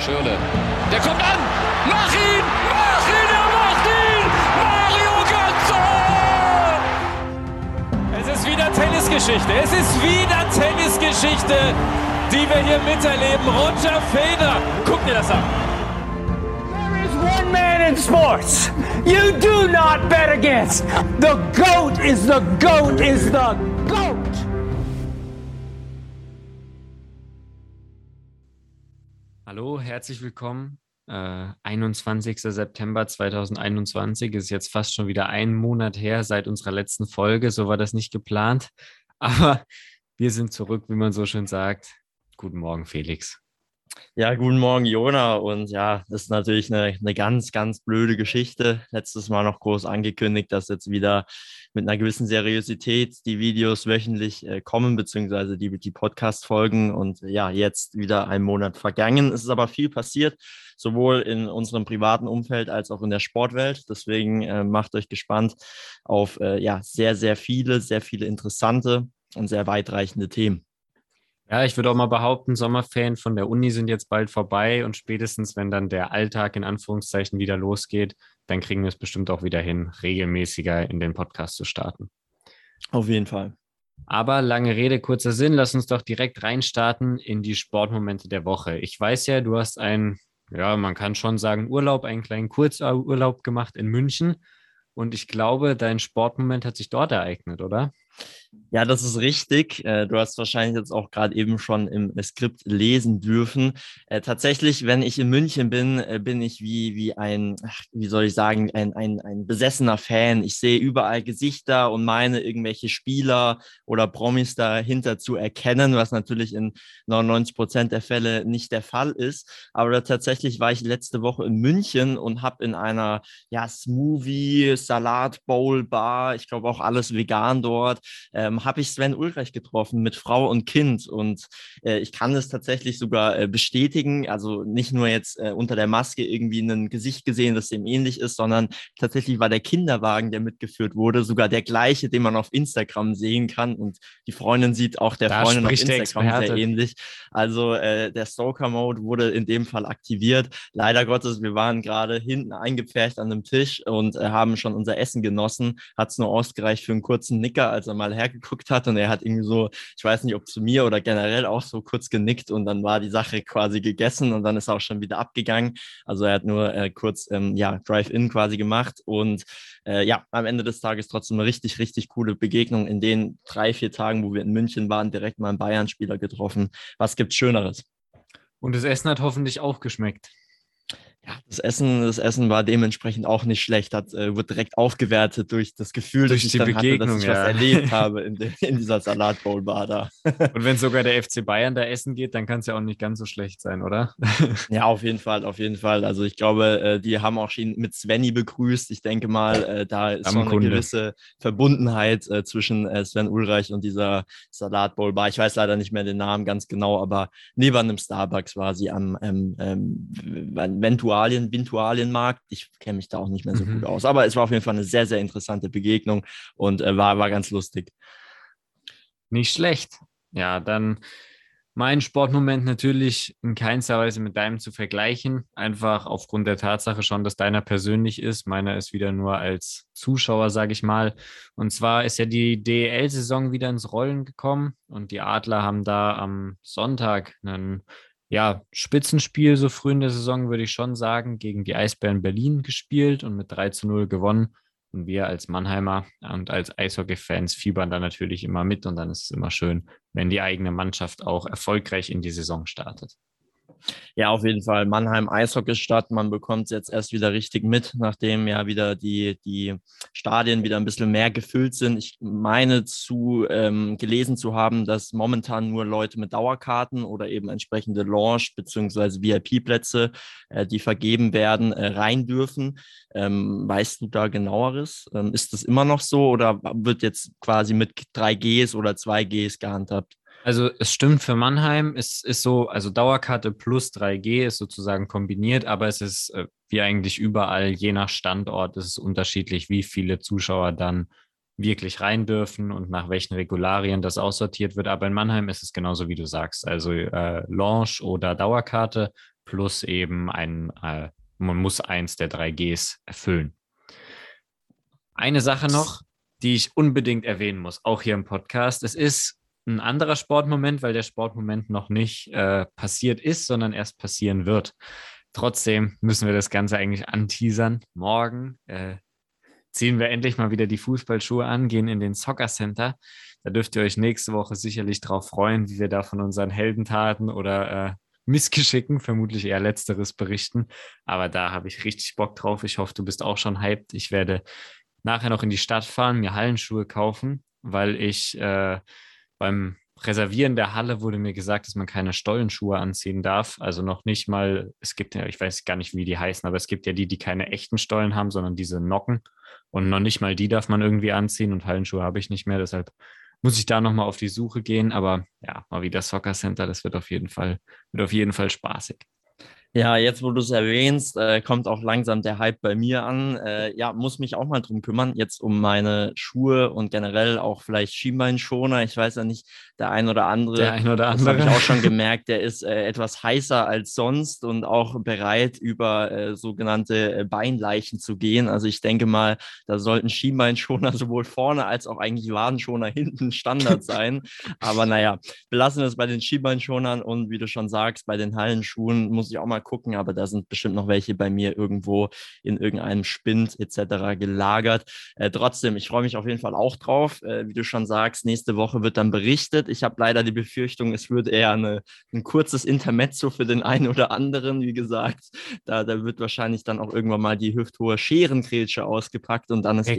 Schürle. Der kommt an! Mach ihn! Mach ihn! Er macht ihn! Mario Götze! Es ist wieder Tennisgeschichte. Es ist wieder Tennisgeschichte, die wir hier miterleben. Roger Federer. Guck dir das an. There is one man in sports you do not bet against. The GOAT is the GOAT is the herzlich willkommen. Äh, 21. September 2021 ist jetzt fast schon wieder ein Monat her seit unserer letzten Folge. So war das nicht geplant. Aber wir sind zurück, wie man so schön sagt. Guten Morgen, Felix. Ja, guten Morgen, Jona. Und ja, das ist natürlich eine, eine ganz, ganz blöde Geschichte. Letztes Mal noch groß angekündigt, dass jetzt wieder mit einer gewissen Seriosität die Videos wöchentlich äh, kommen, beziehungsweise die, die Podcast-Folgen. Und ja, jetzt wieder ein Monat vergangen. Es ist aber viel passiert, sowohl in unserem privaten Umfeld als auch in der Sportwelt. Deswegen äh, macht euch gespannt auf äh, ja, sehr, sehr viele, sehr viele interessante und sehr weitreichende Themen. Ja, ich würde auch mal behaupten, Sommerferien von der Uni sind jetzt bald vorbei und spätestens, wenn dann der Alltag in Anführungszeichen wieder losgeht, dann kriegen wir es bestimmt auch wieder hin, regelmäßiger in den Podcast zu starten. Auf jeden Fall. Aber lange Rede, kurzer Sinn, lass uns doch direkt reinstarten in die Sportmomente der Woche. Ich weiß ja, du hast einen, ja, man kann schon sagen, Urlaub, einen kleinen Kurzurlaub gemacht in München. Und ich glaube, dein Sportmoment hat sich dort ereignet, oder? Ja, das ist richtig. Äh, du hast wahrscheinlich jetzt auch gerade eben schon im Skript lesen dürfen. Äh, tatsächlich, wenn ich in München bin, äh, bin ich wie, wie ein, wie soll ich sagen, ein, ein, ein besessener Fan. Ich sehe überall Gesichter und meine irgendwelche Spieler oder Promis dahinter zu erkennen, was natürlich in 99 Prozent der Fälle nicht der Fall ist. Aber tatsächlich war ich letzte Woche in München und habe in einer ja, Smoothie, Salat, Bowl, Bar, ich glaube auch alles vegan dort, ähm, habe ich Sven Ulreich getroffen mit Frau und Kind. Und äh, ich kann es tatsächlich sogar äh, bestätigen. Also nicht nur jetzt äh, unter der Maske irgendwie ein Gesicht gesehen, das dem ähnlich ist, sondern tatsächlich war der Kinderwagen, der mitgeführt wurde, sogar der gleiche, den man auf Instagram sehen kann. Und die Freundin sieht auch der da Freundin auf Instagram sehr ähnlich. Also äh, der Stalker-Mode wurde in dem Fall aktiviert. Leider Gottes, wir waren gerade hinten eingepfercht an einem Tisch und äh, haben schon unser Essen genossen. Hat es nur ausgereicht für einen kurzen Nicker, als er mal hergeguckt hat und er hat irgendwie so, ich weiß nicht, ob zu mir oder generell auch so kurz genickt und dann war die Sache quasi gegessen und dann ist er auch schon wieder abgegangen. Also er hat nur äh, kurz ähm, ja, Drive-In quasi gemacht und äh, ja, am Ende des Tages trotzdem eine richtig, richtig coole Begegnung in den drei, vier Tagen, wo wir in München waren, direkt mal einen Bayern-Spieler getroffen. Was gibt's Schöneres? Und das Essen hat hoffentlich auch geschmeckt ja, das Essen, das Essen war dementsprechend auch nicht schlecht, hat, äh, wird direkt aufgewertet durch das Gefühl, durch dass ich dann hatte, dass ich ja. was erlebt habe in, de, in dieser Salatbowl-Bar da. Und wenn sogar der FC Bayern da essen geht, dann kann es ja auch nicht ganz so schlecht sein, oder? ja, auf jeden Fall, auf jeden Fall. Also ich glaube, äh, die haben auch schon mit Svenny begrüßt. Ich denke mal, äh, da ist schon eine gewisse Verbundenheit äh, zwischen äh, Sven Ulreich und dieser Salatbowl-Bar. Ich weiß leider nicht mehr den Namen ganz genau, aber neben einem Starbucks war sie am ähm, ähm, Ventura Ritualien, Vintualienmarkt. Ich kenne mich da auch nicht mehr so mhm. gut aus. Aber es war auf jeden Fall eine sehr, sehr interessante Begegnung und äh, war, war ganz lustig. Nicht schlecht. Ja, dann mein Sportmoment natürlich in keinster Weise mit deinem zu vergleichen. Einfach aufgrund der Tatsache schon, dass deiner persönlich ist. Meiner ist wieder nur als Zuschauer, sage ich mal. Und zwar ist ja die DEL-Saison wieder ins Rollen gekommen und die Adler haben da am Sonntag einen ja, Spitzenspiel so früh in der Saison, würde ich schon sagen, gegen die Eisbären Berlin gespielt und mit 3 zu 0 gewonnen. Und wir als Mannheimer und als Eishockey-Fans fiebern da natürlich immer mit und dann ist es immer schön, wenn die eigene Mannschaft auch erfolgreich in die Saison startet. Ja, auf jeden Fall. Mannheim Eishockeystadt. Man bekommt es jetzt erst wieder richtig mit, nachdem ja wieder die, die Stadien wieder ein bisschen mehr gefüllt sind. Ich meine zu ähm, gelesen zu haben, dass momentan nur Leute mit Dauerkarten oder eben entsprechende Launch- bzw. VIP-Plätze, äh, die vergeben werden, äh, rein dürfen. Ähm, weißt du da genaueres? Ähm, ist das immer noch so oder wird jetzt quasi mit 3Gs oder 2Gs gehandhabt? Also es stimmt für Mannheim, es ist so, also Dauerkarte plus 3G ist sozusagen kombiniert, aber es ist äh, wie eigentlich überall, je nach Standort, ist es unterschiedlich, wie viele Zuschauer dann wirklich rein dürfen und nach welchen Regularien das aussortiert wird. Aber in Mannheim ist es genauso, wie du sagst. Also äh, Launch oder Dauerkarte plus eben ein, äh, man muss eins der drei Gs erfüllen. Eine Sache noch, die ich unbedingt erwähnen muss, auch hier im Podcast. Es ist ein anderer Sportmoment, weil der Sportmoment noch nicht äh, passiert ist, sondern erst passieren wird. Trotzdem müssen wir das Ganze eigentlich anteasern. Morgen äh, ziehen wir endlich mal wieder die Fußballschuhe an, gehen in den Soccer Center. Da dürft ihr euch nächste Woche sicherlich drauf freuen, wie wir da von unseren Heldentaten oder äh, Missgeschicken, vermutlich eher letzteres berichten. Aber da habe ich richtig Bock drauf. Ich hoffe, du bist auch schon hyped. Ich werde nachher noch in die Stadt fahren, mir Hallenschuhe kaufen, weil ich äh, beim Reservieren der Halle wurde mir gesagt, dass man keine Stollenschuhe anziehen darf. Also noch nicht mal, es gibt ja, ich weiß gar nicht, wie die heißen, aber es gibt ja die, die keine echten Stollen haben, sondern diese Nocken. Und noch nicht mal die darf man irgendwie anziehen und Hallenschuhe habe ich nicht mehr. Deshalb muss ich da nochmal auf die Suche gehen. Aber ja, mal wieder Soccer Center, das wird auf jeden Fall, wird auf jeden Fall spaßig. Ja, jetzt wo du es erwähnst, äh, kommt auch langsam der Hype bei mir an. Äh, ja, muss mich auch mal drum kümmern, jetzt um meine Schuhe und generell auch vielleicht Schienbeinschoner. Ich weiß ja nicht, der ein oder andere, der ein oder andere. das habe ich auch schon gemerkt, der ist äh, etwas heißer als sonst und auch bereit, über äh, sogenannte äh, Beinleichen zu gehen. Also ich denke mal, da sollten Schienbeinschoner sowohl vorne als auch eigentlich Wadenschoner hinten Standard sein. Aber naja, belassen wir es bei den Schienbeinschonern und wie du schon sagst, bei den Hallenschuhen muss ich auch mal mal gucken, aber da sind bestimmt noch welche bei mir irgendwo in irgendeinem Spind etc. gelagert. Äh, trotzdem, ich freue mich auf jeden Fall auch drauf. Äh, wie du schon sagst, nächste Woche wird dann berichtet. Ich habe leider die Befürchtung, es wird eher eine, ein kurzes Intermezzo für den einen oder anderen. Wie gesagt, da, da wird wahrscheinlich dann auch irgendwann mal die hüfthohe Scherenkrätsche ausgepackt und dann ist eh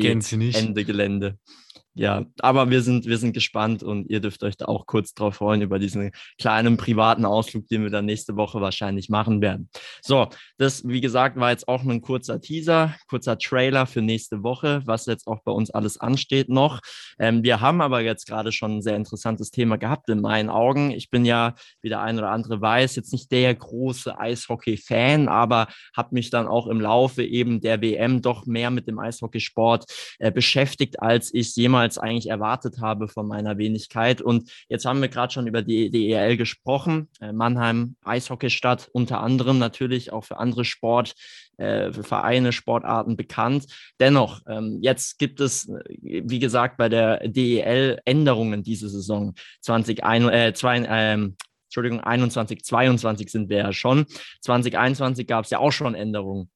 Ende Gelände ja, aber wir sind, wir sind gespannt und ihr dürft euch da auch kurz drauf freuen über diesen kleinen privaten Ausflug, den wir dann nächste Woche wahrscheinlich machen werden. So, das, wie gesagt, war jetzt auch ein kurzer Teaser, kurzer Trailer für nächste Woche, was jetzt auch bei uns alles ansteht noch. Ähm, wir haben aber jetzt gerade schon ein sehr interessantes Thema gehabt in meinen Augen. Ich bin ja, wie der ein oder andere weiß, jetzt nicht der große Eishockey-Fan, aber habe mich dann auch im Laufe eben der WM doch mehr mit dem Eishockeysport äh, beschäftigt, als ich jemals jemals eigentlich erwartet habe von meiner Wenigkeit. Und jetzt haben wir gerade schon über die DEL gesprochen. Äh, Mannheim, Eishockeystadt, unter anderem natürlich auch für andere Sport, äh, für Vereine, Sportarten bekannt. Dennoch, ähm, jetzt gibt es, äh, wie gesagt, bei der DEL Änderungen diese Saison 2021, äh, ähm, Entschuldigung, 21, 22 sind wir ja schon. 2021 gab es ja auch schon Änderungen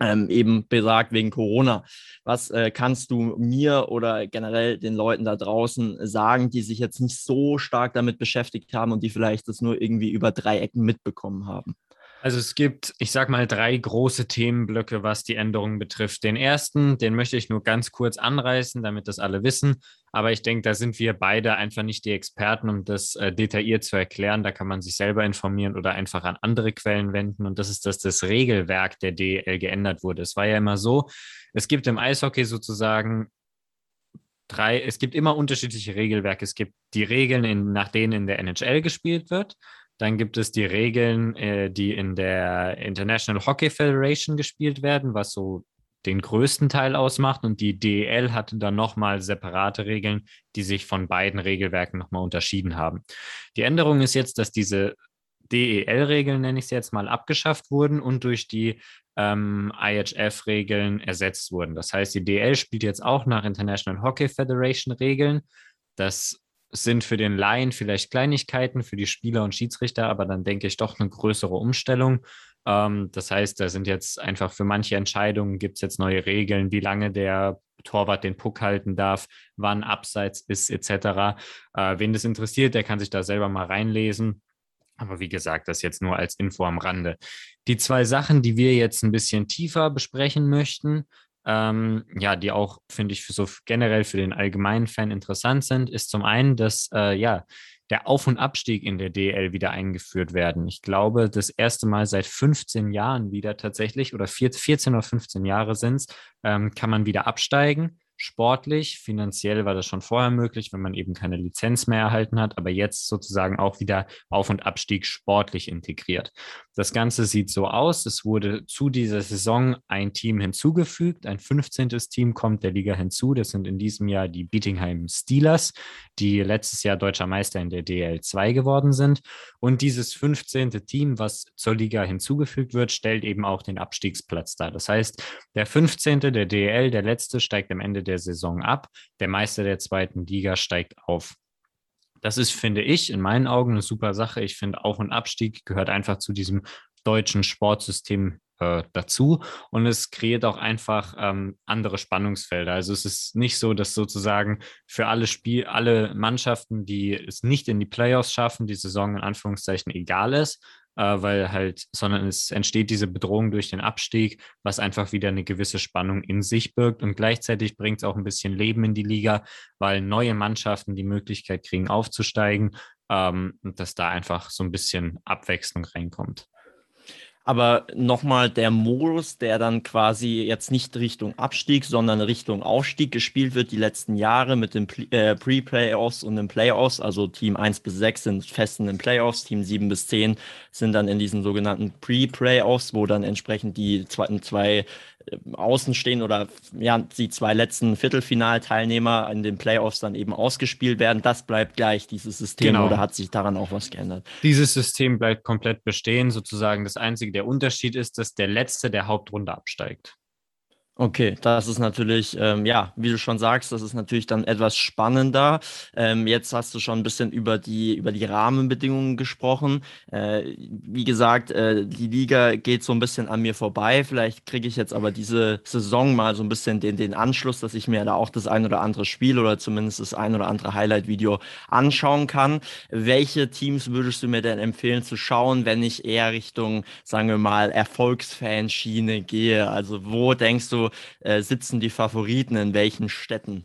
ähm, eben besagt wegen Corona. Was äh, kannst du mir oder generell den Leuten da draußen sagen, die sich jetzt nicht so stark damit beschäftigt haben und die vielleicht das nur irgendwie über drei Ecken mitbekommen haben? Also es gibt, ich sag mal, drei große Themenblöcke, was die Änderungen betrifft. Den ersten, den möchte ich nur ganz kurz anreißen, damit das alle wissen. Aber ich denke, da sind wir beide einfach nicht die Experten, um das äh, detailliert zu erklären. Da kann man sich selber informieren oder einfach an andere Quellen wenden. Und das ist, dass das Regelwerk der DL geändert wurde. Es war ja immer so, es gibt im Eishockey sozusagen drei, es gibt immer unterschiedliche Regelwerke. Es gibt die Regeln, in, nach denen in der NHL gespielt wird. Dann gibt es die Regeln, äh, die in der International Hockey Federation gespielt werden, was so den größten Teil ausmacht. Und die DEL hatte dann nochmal separate Regeln, die sich von beiden Regelwerken nochmal unterschieden haben. Die Änderung ist jetzt, dass diese DEL-Regeln, nenne ich es jetzt mal, abgeschafft wurden und durch die ähm, IHF-Regeln ersetzt wurden. Das heißt, die DEL spielt jetzt auch nach International Hockey Federation Regeln. Das sind für den Laien vielleicht Kleinigkeiten, für die Spieler und Schiedsrichter, aber dann denke ich doch eine größere Umstellung. Ähm, das heißt, da sind jetzt einfach für manche Entscheidungen gibt es jetzt neue Regeln, wie lange der Torwart den Puck halten darf, wann Abseits ist, etc. Äh, wen das interessiert, der kann sich da selber mal reinlesen. Aber wie gesagt, das jetzt nur als Info am Rande. Die zwei Sachen, die wir jetzt ein bisschen tiefer besprechen möchten, ähm, ja, die auch, finde ich, so generell für den allgemeinen Fan interessant sind, ist zum einen, dass äh, ja, der Auf- und Abstieg in der DL wieder eingeführt werden. Ich glaube, das erste Mal seit 15 Jahren wieder tatsächlich, oder 14 oder 15 Jahre sind es, ähm, kann man wieder absteigen. Sportlich. Finanziell war das schon vorher möglich, wenn man eben keine Lizenz mehr erhalten hat, aber jetzt sozusagen auch wieder Auf- und Abstieg sportlich integriert. Das Ganze sieht so aus. Es wurde zu dieser Saison ein Team hinzugefügt. Ein 15. Team kommt der Liga hinzu. Das sind in diesem Jahr die Bietingheim Steelers, die letztes Jahr deutscher Meister in der DL2 geworden sind. Und dieses 15. Team, was zur Liga hinzugefügt wird, stellt eben auch den Abstiegsplatz dar. Das heißt, der 15. der DL, der letzte, steigt am Ende der Saison ab. Der Meister der zweiten Liga steigt auf. Das ist, finde ich, in meinen Augen eine super Sache. Ich finde, Auf- und Abstieg gehört einfach zu diesem deutschen Sportsystem äh, dazu und es kreiert auch einfach ähm, andere Spannungsfelder. Also es ist nicht so, dass sozusagen für alle Spiel, alle Mannschaften, die es nicht in die Playoffs schaffen, die Saison in Anführungszeichen egal ist, weil halt, sondern es entsteht diese Bedrohung durch den Abstieg, was einfach wieder eine gewisse Spannung in sich birgt und gleichzeitig bringt es auch ein bisschen Leben in die Liga, weil neue Mannschaften die Möglichkeit kriegen aufzusteigen ähm, und dass da einfach so ein bisschen Abwechslung reinkommt. Aber nochmal der Modus, der dann quasi jetzt nicht Richtung Abstieg, sondern Richtung Aufstieg gespielt wird, die letzten Jahre mit den äh, Pre-Playoffs und den Playoffs. Also Team 1 bis 6 sind fest in den Playoffs, Team 7 bis 10 sind dann in diesen sogenannten Pre-Playoffs, wo dann entsprechend die zweiten zwei Außenstehen oder ja, die zwei letzten Viertelfinalteilnehmer in den Playoffs dann eben ausgespielt werden. Das bleibt gleich, dieses System, genau. oder hat sich daran auch was geändert? Dieses System bleibt komplett bestehen, sozusagen. Das einzige, der Unterschied ist, dass der Letzte der Hauptrunde absteigt. Okay, das ist natürlich, ähm, ja, wie du schon sagst, das ist natürlich dann etwas spannender. Ähm, jetzt hast du schon ein bisschen über die, über die Rahmenbedingungen gesprochen. Äh, wie gesagt, äh, die Liga geht so ein bisschen an mir vorbei. Vielleicht kriege ich jetzt aber diese Saison mal so ein bisschen den, den Anschluss, dass ich mir da auch das ein oder andere Spiel oder zumindest das ein oder andere Highlight-Video anschauen kann. Welche Teams würdest du mir denn empfehlen zu schauen, wenn ich eher Richtung, sagen wir mal, Erfolgsfanschiene gehe? Also wo denkst du, äh, sitzen die Favoriten in welchen Städten?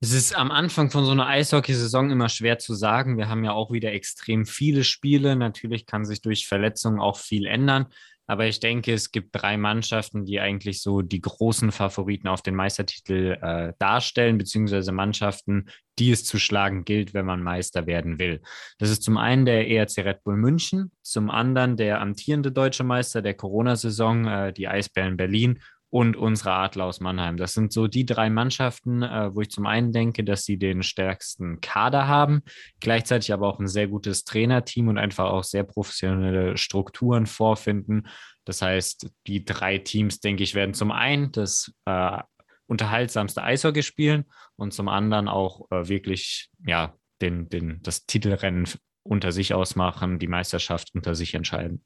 Es ist am Anfang von so einer Eishockeysaison immer schwer zu sagen. Wir haben ja auch wieder extrem viele Spiele. Natürlich kann sich durch Verletzungen auch viel ändern. Aber ich denke, es gibt drei Mannschaften, die eigentlich so die großen Favoriten auf den Meistertitel äh, darstellen, beziehungsweise Mannschaften, die es zu schlagen gilt, wenn man Meister werden will. Das ist zum einen der ERC Red Bull München, zum anderen der amtierende deutsche Meister der Corona-Saison, äh, die Eisbären Berlin und unsere Adler aus Mannheim. Das sind so die drei Mannschaften, äh, wo ich zum einen denke, dass sie den stärksten Kader haben, gleichzeitig aber auch ein sehr gutes Trainerteam und einfach auch sehr professionelle Strukturen vorfinden. Das heißt, die drei Teams, denke ich, werden zum einen das äh, unterhaltsamste Eishockey spielen und zum anderen auch äh, wirklich ja, den, den, das Titelrennen unter sich ausmachen, die Meisterschaft unter sich entscheiden.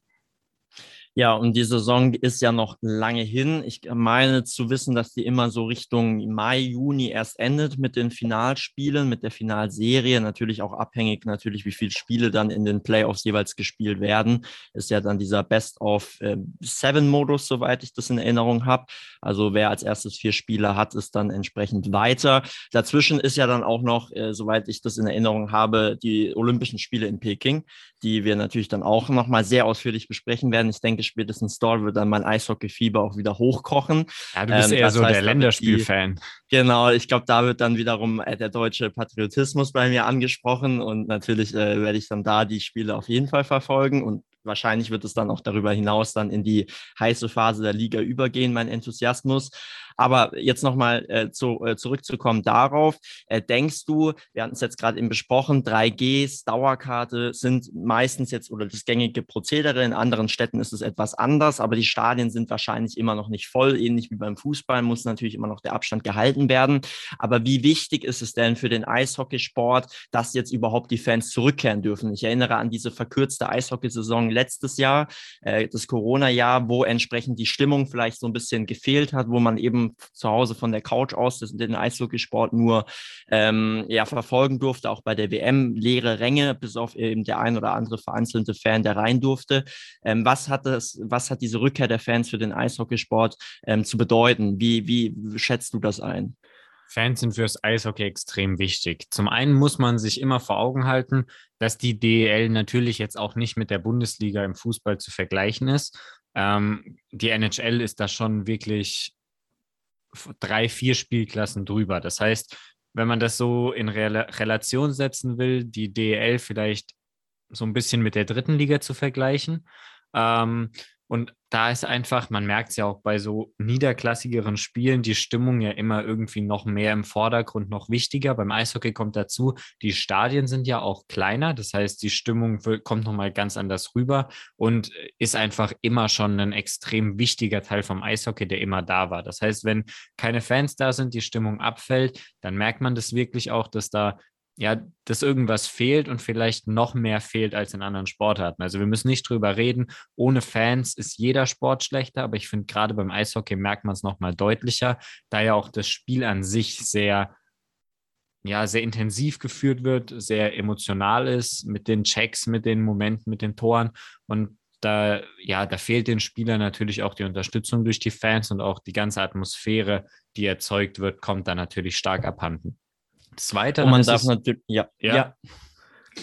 Ja, und die Saison ist ja noch lange hin. Ich meine zu wissen, dass die immer so Richtung Mai, Juni erst endet mit den Finalspielen, mit der Finalserie. Natürlich auch abhängig, natürlich, wie viele Spiele dann in den Playoffs jeweils gespielt werden. Ist ja dann dieser Best of äh, Seven Modus, soweit ich das in Erinnerung habe. Also wer als erstes vier Spiele hat, ist dann entsprechend weiter. Dazwischen ist ja dann auch noch, äh, soweit ich das in Erinnerung habe, die Olympischen Spiele in Peking, die wir natürlich dann auch nochmal sehr ausführlich besprechen werden. Ich denke, spätestens dort wird dann mein Eishockey-Fieber auch wieder hochkochen. Ja, du bist ähm, eher so heißt, der Länderspiel-Fan. Genau, ich glaube, da wird dann wiederum äh, der deutsche Patriotismus bei mir angesprochen und natürlich äh, werde ich dann da die Spiele auf jeden Fall verfolgen und wahrscheinlich wird es dann auch darüber hinaus dann in die heiße Phase der Liga übergehen, mein Enthusiasmus. Aber jetzt nochmal äh, zu, äh, zurückzukommen darauf. Äh, denkst du, wir hatten es jetzt gerade eben besprochen, 3Gs, Dauerkarte sind meistens jetzt oder das gängige Prozedere. In anderen Städten ist es etwas anders, aber die Stadien sind wahrscheinlich immer noch nicht voll. Ähnlich wie beim Fußball muss natürlich immer noch der Abstand gehalten werden. Aber wie wichtig ist es denn für den Eishockeysport, dass jetzt überhaupt die Fans zurückkehren dürfen? Ich erinnere an diese verkürzte Eishockeysaison letztes Jahr, äh, das Corona-Jahr, wo entsprechend die Stimmung vielleicht so ein bisschen gefehlt hat, wo man eben zu Hause von der Couch aus den Eishockeysport nur ähm, ja, verfolgen durfte, auch bei der WM leere Ränge, bis auf eben der ein oder andere vereinzelte Fan, der rein durfte. Ähm, was hat das, was hat diese Rückkehr der Fans für den Eishockeysport ähm, zu bedeuten? Wie, wie schätzt du das ein? Fans sind fürs Eishockey extrem wichtig. Zum einen muss man sich immer vor Augen halten, dass die DEL natürlich jetzt auch nicht mit der Bundesliga im Fußball zu vergleichen ist. Ähm, die NHL ist da schon wirklich drei, vier Spielklassen drüber. Das heißt, wenn man das so in Re Relation setzen will, die DEL vielleicht so ein bisschen mit der dritten Liga zu vergleichen. Ähm, und da ist einfach, man merkt es ja auch bei so niederklassigeren Spielen, die Stimmung ja immer irgendwie noch mehr im Vordergrund, noch wichtiger. Beim Eishockey kommt dazu, die Stadien sind ja auch kleiner. Das heißt, die Stimmung kommt nochmal ganz anders rüber und ist einfach immer schon ein extrem wichtiger Teil vom Eishockey, der immer da war. Das heißt, wenn keine Fans da sind, die Stimmung abfällt, dann merkt man das wirklich auch, dass da ja, dass irgendwas fehlt und vielleicht noch mehr fehlt als in anderen Sportarten. Also wir müssen nicht drüber reden. Ohne Fans ist jeder Sport schlechter, aber ich finde gerade beim Eishockey merkt man es nochmal deutlicher, da ja auch das Spiel an sich sehr, ja, sehr intensiv geführt wird, sehr emotional ist mit den Checks, mit den Momenten, mit den Toren und da, ja, da fehlt den Spielern natürlich auch die Unterstützung durch die Fans und auch die ganze Atmosphäre, die erzeugt wird, kommt da natürlich stark abhanden. Zweiter. Und man darf natürlich, ja, ja, ja.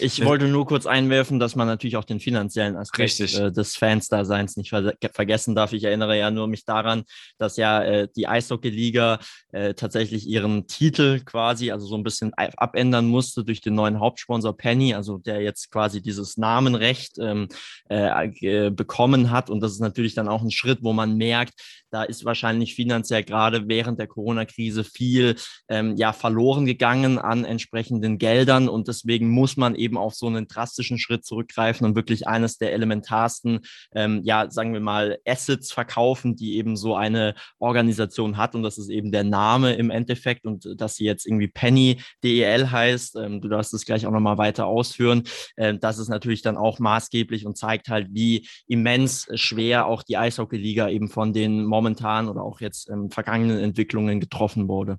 Ich wollte nur kurz einwerfen, dass man natürlich auch den finanziellen Aspekt äh, des Fans-Daseins nicht ver vergessen darf. Ich erinnere ja nur mich daran, dass ja äh, die Eishockey-Liga äh, tatsächlich ihren Titel quasi, also so ein bisschen abändern musste durch den neuen Hauptsponsor Penny, also der jetzt quasi dieses Namenrecht ähm, äh, bekommen hat. Und das ist natürlich dann auch ein Schritt, wo man merkt, da ist wahrscheinlich finanziell gerade während der Corona-Krise viel ähm, ja verloren gegangen an entsprechenden Geldern und deswegen muss man eben auf so einen drastischen Schritt zurückgreifen und wirklich eines der elementarsten, ähm, ja sagen wir mal Assets verkaufen, die eben so eine Organisation hat und das ist eben der Name im Endeffekt und dass sie jetzt irgendwie Penny DEL heißt. Ähm, du darfst es gleich auch nochmal weiter ausführen. Ähm, das ist natürlich dann auch maßgeblich und zeigt halt, wie immens schwer auch die Eishockey-Liga eben von den momentan momentan oder auch jetzt in vergangenen Entwicklungen getroffen wurde.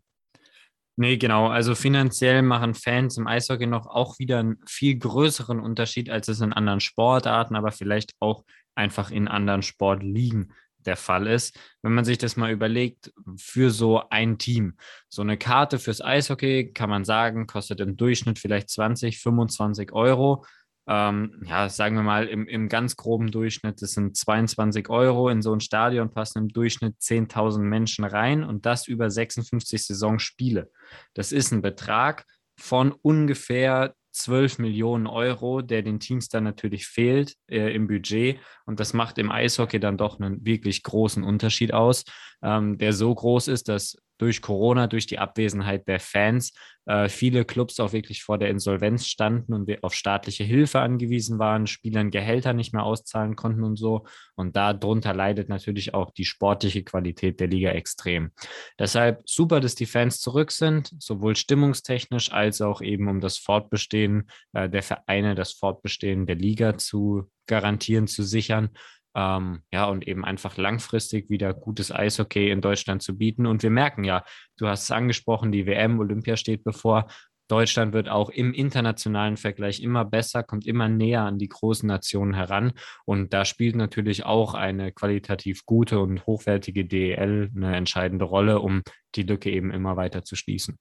Nee, genau. Also finanziell machen Fans im Eishockey noch auch wieder einen viel größeren Unterschied, als es in anderen Sportarten, aber vielleicht auch einfach in anderen Sportligen der Fall ist. Wenn man sich das mal überlegt, für so ein Team, so eine Karte fürs Eishockey, kann man sagen, kostet im Durchschnitt vielleicht 20, 25 Euro ähm, ja, sagen wir mal, im, im ganz groben Durchschnitt, das sind 22 Euro. In so ein Stadion passen im Durchschnitt 10.000 Menschen rein und das über 56 Saisonspiele. Das ist ein Betrag von ungefähr 12 Millionen Euro, der den Teams dann natürlich fehlt äh, im Budget. Und das macht im Eishockey dann doch einen wirklich großen Unterschied aus, ähm, der so groß ist, dass durch Corona, durch die Abwesenheit der Fans, äh, viele Clubs auch wirklich vor der Insolvenz standen und auf staatliche Hilfe angewiesen waren, Spielern Gehälter nicht mehr auszahlen konnten und so. Und darunter leidet natürlich auch die sportliche Qualität der Liga extrem. Deshalb super, dass die Fans zurück sind, sowohl stimmungstechnisch als auch eben um das Fortbestehen äh, der Vereine, das Fortbestehen der Liga zu garantieren, zu sichern ähm, ja, und eben einfach langfristig wieder gutes Eishockey in Deutschland zu bieten. Und wir merken ja, du hast es angesprochen, die WM, Olympia steht bevor. Deutschland wird auch im internationalen Vergleich immer besser, kommt immer näher an die großen Nationen heran. Und da spielt natürlich auch eine qualitativ gute und hochwertige DEL eine entscheidende Rolle, um die Lücke eben immer weiter zu schließen.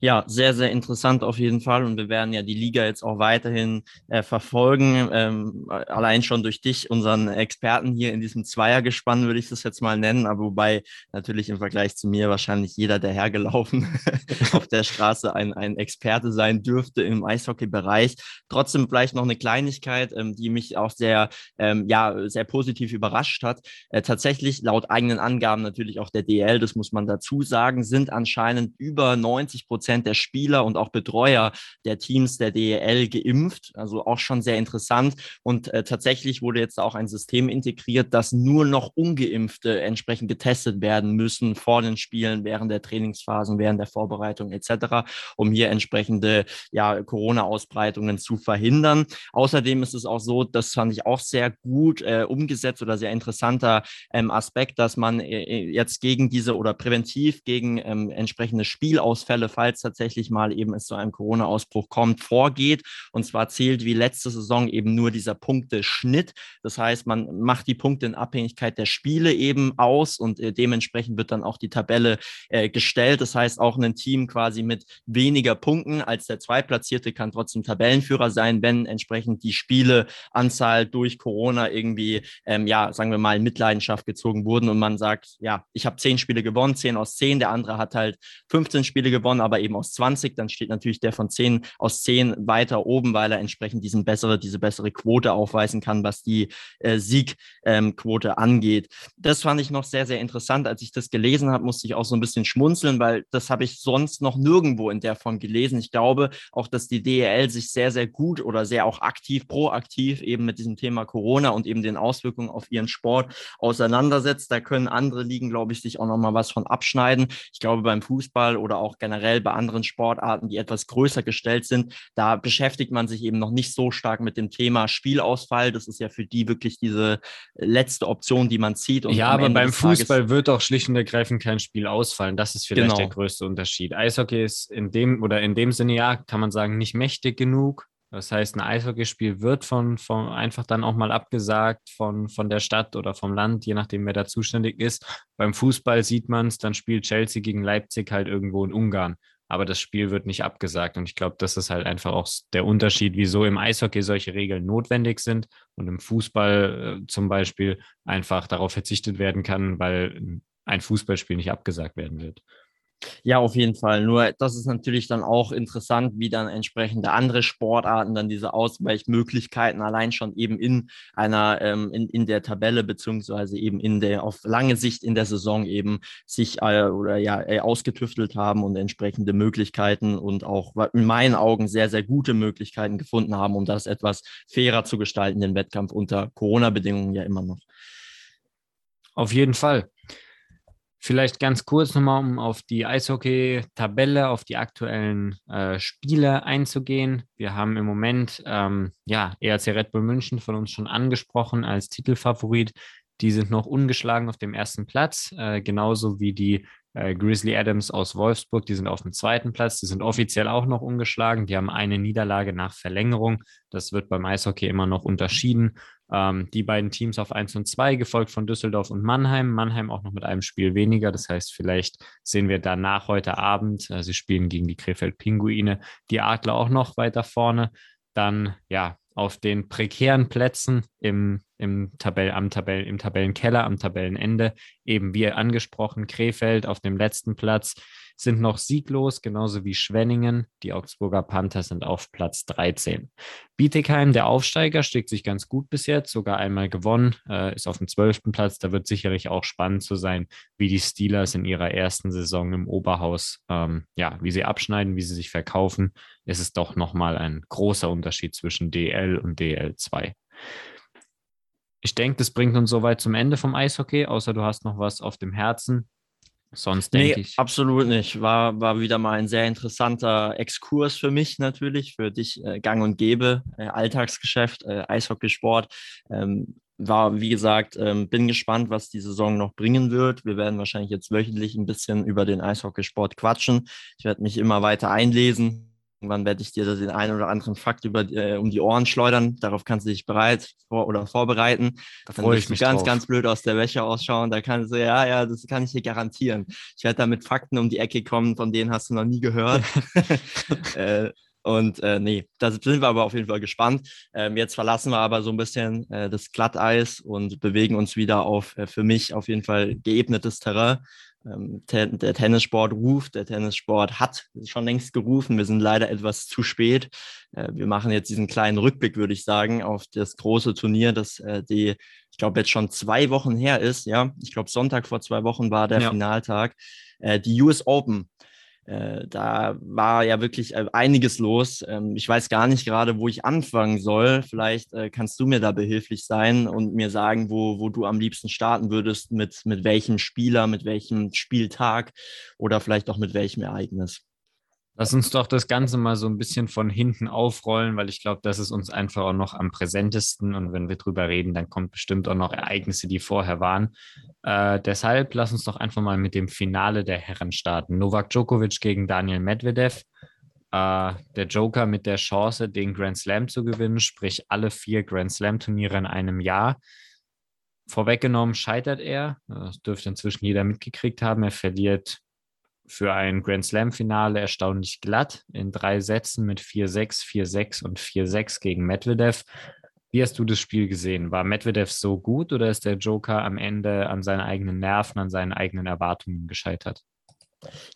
Ja, sehr, sehr interessant auf jeden Fall. Und wir werden ja die Liga jetzt auch weiterhin äh, verfolgen. Ähm, allein schon durch dich, unseren Experten hier in diesem Zweiergespann, würde ich das jetzt mal nennen. Aber wobei natürlich im Vergleich zu mir wahrscheinlich jeder, der hergelaufen auf der Straße ein, ein Experte sein dürfte im Eishockey-Bereich. Trotzdem vielleicht noch eine Kleinigkeit, ähm, die mich auch sehr, ähm, ja, sehr positiv überrascht hat. Äh, tatsächlich laut eigenen Angaben natürlich auch der DL, das muss man dazu sagen, sind anscheinend über 90 90 Prozent der Spieler und auch Betreuer der Teams der DEL geimpft. Also auch schon sehr interessant. Und äh, tatsächlich wurde jetzt auch ein System integriert, dass nur noch ungeimpfte entsprechend getestet werden müssen vor den Spielen, während der Trainingsphasen, während der Vorbereitung etc., um hier entsprechende ja, Corona-Ausbreitungen zu verhindern. Außerdem ist es auch so, das fand ich auch sehr gut äh, umgesetzt oder sehr interessanter ähm, Aspekt, dass man äh, jetzt gegen diese oder präventiv gegen ähm, entsprechende Spielausfälle Fälle, falls tatsächlich mal eben es zu einem Corona-Ausbruch kommt, vorgeht. Und zwar zählt wie letzte Saison eben nur dieser Punkteschnitt. Das heißt, man macht die Punkte in Abhängigkeit der Spiele eben aus und äh, dementsprechend wird dann auch die Tabelle äh, gestellt. Das heißt, auch ein Team quasi mit weniger Punkten als der Zweitplatzierte kann trotzdem Tabellenführer sein, wenn entsprechend die Spieleanzahl durch Corona irgendwie, ähm, ja, sagen wir mal, in Mitleidenschaft gezogen wurden und man sagt, ja, ich habe zehn Spiele gewonnen, zehn aus zehn, der andere hat halt 15 Spiele gewonnen, aber eben aus 20, dann steht natürlich der von zehn aus zehn weiter oben, weil er entsprechend diesen bessere, diese bessere Quote aufweisen kann, was die äh, Siegquote ähm, angeht. Das fand ich noch sehr, sehr interessant. Als ich das gelesen habe, musste ich auch so ein bisschen schmunzeln, weil das habe ich sonst noch nirgendwo in der Form gelesen. Ich glaube auch, dass die DEL sich sehr, sehr gut oder sehr auch aktiv, proaktiv eben mit diesem Thema Corona und eben den Auswirkungen auf ihren Sport auseinandersetzt. Da können andere Ligen, glaube ich, sich auch noch mal was von abschneiden. Ich glaube, beim Fußball oder auch generell bei anderen Sportarten, die etwas größer gestellt sind, da beschäftigt man sich eben noch nicht so stark mit dem Thema Spielausfall. Das ist ja für die wirklich diese letzte Option, die man zieht. ja, aber beim Fußball wird auch schlicht und ergreifend kein Spiel ausfallen. Das ist vielleicht genau. der größte Unterschied. Eishockey ist in dem oder in dem Sinne ja, kann man sagen, nicht mächtig genug. Das heißt, ein Eishockeyspiel wird von, von einfach dann auch mal abgesagt von, von der Stadt oder vom Land, je nachdem, wer da zuständig ist. Beim Fußball sieht man es, dann spielt Chelsea gegen Leipzig halt irgendwo in Ungarn. Aber das Spiel wird nicht abgesagt. Und ich glaube, das ist halt einfach auch der Unterschied, wieso im Eishockey solche Regeln notwendig sind und im Fußball äh, zum Beispiel einfach darauf verzichtet werden kann, weil ein Fußballspiel nicht abgesagt werden wird. Ja, auf jeden Fall. Nur das ist natürlich dann auch interessant, wie dann entsprechende andere Sportarten dann diese Ausweichmöglichkeiten allein schon eben in einer, ähm, in, in der Tabelle beziehungsweise eben in der, auf lange Sicht in der Saison eben sich äh, oder ja äh, ausgetüftelt haben und entsprechende Möglichkeiten und auch in meinen Augen sehr, sehr gute Möglichkeiten gefunden haben, um das etwas fairer zu gestalten, den Wettkampf unter Corona-Bedingungen ja immer noch. Auf jeden Fall. Vielleicht ganz kurz nochmal, um auf die Eishockey-Tabelle, auf die aktuellen äh, Spiele einzugehen. Wir haben im Moment ähm, ja ERC Red Bull München von uns schon angesprochen als Titelfavorit. Die sind noch ungeschlagen auf dem ersten Platz, äh, genauso wie die äh, Grizzly Adams aus Wolfsburg. Die sind auf dem zweiten Platz. Die sind offiziell auch noch ungeschlagen. Die haben eine Niederlage nach Verlängerung. Das wird beim Eishockey immer noch unterschieden. Ähm, die beiden Teams auf 1 und 2, gefolgt von Düsseldorf und Mannheim. Mannheim auch noch mit einem Spiel weniger. Das heißt, vielleicht sehen wir danach heute Abend, äh, sie spielen gegen die Krefeld-Pinguine, die Adler auch noch weiter vorne. Dann, ja, auf den prekären Plätzen im, im, Tabell, am Tabell, im Tabellenkeller, am Tabellenende, eben wie angesprochen, Krefeld auf dem letzten Platz sind noch sieglos, genauso wie Schwenningen. Die Augsburger Panther sind auf Platz 13. Bietigheim, der Aufsteiger, steckt sich ganz gut bis jetzt, sogar einmal gewonnen, äh, ist auf dem 12. Platz. Da wird sicherlich auch spannend zu sein, wie die Steelers in ihrer ersten Saison im Oberhaus, ähm, ja, wie sie abschneiden, wie sie sich verkaufen. Es ist doch nochmal ein großer Unterschied zwischen DL und DL2 ich denke, das bringt uns soweit zum Ende vom Eishockey, außer du hast noch was auf dem Herzen. Sonst denke nee, ich. Absolut nicht. War, war wieder mal ein sehr interessanter Exkurs für mich natürlich, für dich äh, gang und gäbe, äh, Alltagsgeschäft, äh, Eishockeysport. Ähm, war, wie gesagt, ähm, bin gespannt, was die Saison noch bringen wird. Wir werden wahrscheinlich jetzt wöchentlich ein bisschen über den Eishockeysport quatschen. Ich werde mich immer weiter einlesen, Irgendwann werde ich dir den einen oder anderen Fakt über, äh, um die Ohren schleudern. Darauf kannst du dich bereit vor oder vorbereiten. Da freue ich mich ganz, drauf. ganz blöd aus der Wäsche ausschauen. Da kannst du, ja, ja, das kann ich dir garantieren. Ich werde da mit Fakten um die Ecke kommen, von denen hast du noch nie gehört. äh, und äh, nee, da sind wir aber auf jeden Fall gespannt. Ähm, jetzt verlassen wir aber so ein bisschen äh, das Glatteis und bewegen uns wieder auf äh, für mich auf jeden Fall geebnetes Terrain. Ähm, der Tennissport ruft, der Tennissport hat schon längst gerufen. Wir sind leider etwas zu spät. Äh, wir machen jetzt diesen kleinen Rückblick, würde ich sagen, auf das große Turnier, das äh, die, ich glaube, jetzt schon zwei Wochen her ist. Ja, ich glaube, Sonntag vor zwei Wochen war der ja. Finaltag. Äh, die US Open äh, da war ja wirklich äh, einiges los. Ähm, ich weiß gar nicht gerade, wo ich anfangen soll. Vielleicht äh, kannst du mir da behilflich sein und mir sagen, wo, wo du am liebsten starten würdest, mit, mit welchem Spieler, mit welchem Spieltag oder vielleicht auch mit welchem Ereignis. Lass uns doch das Ganze mal so ein bisschen von hinten aufrollen, weil ich glaube, das ist uns einfach auch noch am präsentesten. Und wenn wir drüber reden, dann kommt bestimmt auch noch Ereignisse, die vorher waren. Äh, deshalb lass uns doch einfach mal mit dem Finale der Herren starten. Novak Djokovic gegen Daniel Medvedev. Äh, der Joker mit der Chance, den Grand Slam zu gewinnen, sprich alle vier Grand Slam-Turniere in einem Jahr. Vorweggenommen scheitert er. Das dürfte inzwischen jeder mitgekriegt haben. Er verliert für ein Grand Slam-Finale erstaunlich glatt in drei Sätzen mit 4-6, 4-6 und 4-6 gegen Medvedev. Wie hast du das Spiel gesehen? War Medvedev so gut oder ist der Joker am Ende an seinen eigenen Nerven, an seinen eigenen Erwartungen gescheitert?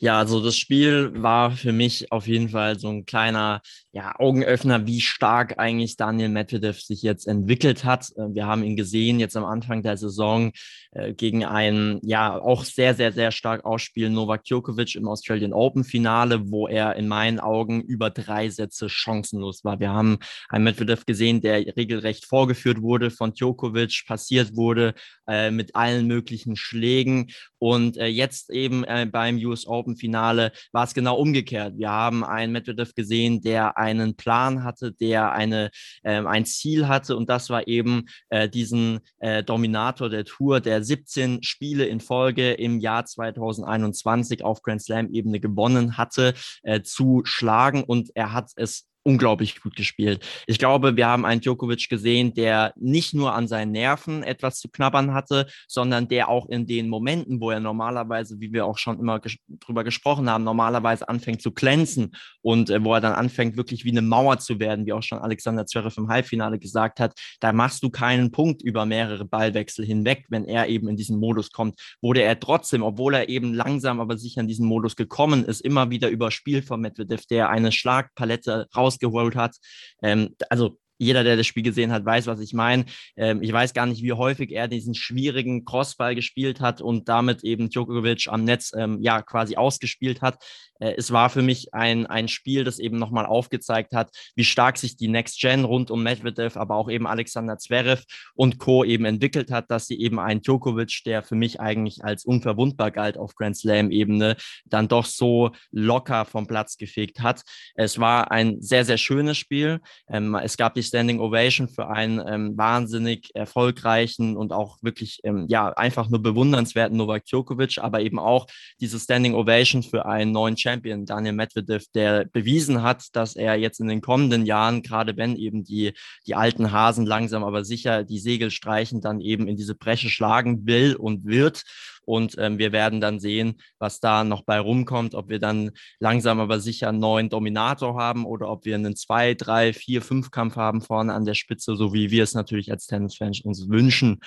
Ja, also das Spiel war für mich auf jeden Fall so ein kleiner ja, Augenöffner, wie stark eigentlich Daniel Medvedev sich jetzt entwickelt hat. Äh, wir haben ihn gesehen jetzt am Anfang der Saison äh, gegen einen ja auch sehr, sehr, sehr stark ausspielen Novak Djokovic im Australian Open Finale, wo er in meinen Augen über drei Sätze chancenlos war. Wir haben einen Medvedev gesehen, der regelrecht vorgeführt wurde von Djokovic, passiert wurde äh, mit allen möglichen Schlägen und äh, jetzt eben äh, beim US Open Finale war es genau umgekehrt. Wir haben einen Medvedev gesehen, der einen Plan hatte, der eine, äh, ein Ziel hatte und das war eben äh, diesen Dominator der Tour, der 17 Spiele in Folge im Jahr 2021 auf Grand Slam Ebene gewonnen hatte, äh, zu schlagen. Und er hat es unglaublich gut gespielt. Ich glaube, wir haben einen Djokovic gesehen, der nicht nur an seinen Nerven etwas zu knabbern hatte, sondern der auch in den Momenten, wo er normalerweise, wie wir auch schon immer ges drüber gesprochen haben, normalerweise anfängt zu glänzen und äh, wo er dann anfängt, wirklich wie eine Mauer zu werden, wie auch schon Alexander Zverev im Halbfinale gesagt hat, da machst du keinen Punkt über mehrere Ballwechsel hinweg, wenn er eben in diesen Modus kommt. Wurde er trotzdem, obwohl er eben langsam aber sicher in diesen Modus gekommen ist, immer wieder überspielt von Medvedev, der eine Schlagpalette raus rausgeholt hat. Ähm, also jeder, der das Spiel gesehen hat, weiß, was ich meine. Ähm, ich weiß gar nicht, wie häufig er diesen schwierigen Crossball gespielt hat und damit eben Djokovic am Netz ähm, ja quasi ausgespielt hat. Äh, es war für mich ein, ein Spiel, das eben nochmal aufgezeigt hat, wie stark sich die Next Gen rund um Medvedev, aber auch eben Alexander Zverev und Co. eben entwickelt hat, dass sie eben ein Djokovic, der für mich eigentlich als unverwundbar galt auf Grand Slam-Ebene, dann doch so locker vom Platz gefegt hat. Es war ein sehr, sehr schönes Spiel. Ähm, es gab die Standing Ovation für einen ähm, wahnsinnig erfolgreichen und auch wirklich, ähm, ja, einfach nur bewundernswerten Novak Djokovic, aber eben auch diese Standing Ovation für einen neuen Champion Daniel Medvedev, der bewiesen hat, dass er jetzt in den kommenden Jahren, gerade wenn eben die, die alten Hasen langsam aber sicher die Segel streichen, dann eben in diese Bresche schlagen will und wird. Und ähm, wir werden dann sehen, was da noch bei rumkommt, ob wir dann langsam aber sicher einen neuen Dominator haben oder ob wir einen 2, 3, 4, 5 Kampf haben vorne an der Spitze, so wie wir es natürlich als Tennisfans uns wünschen.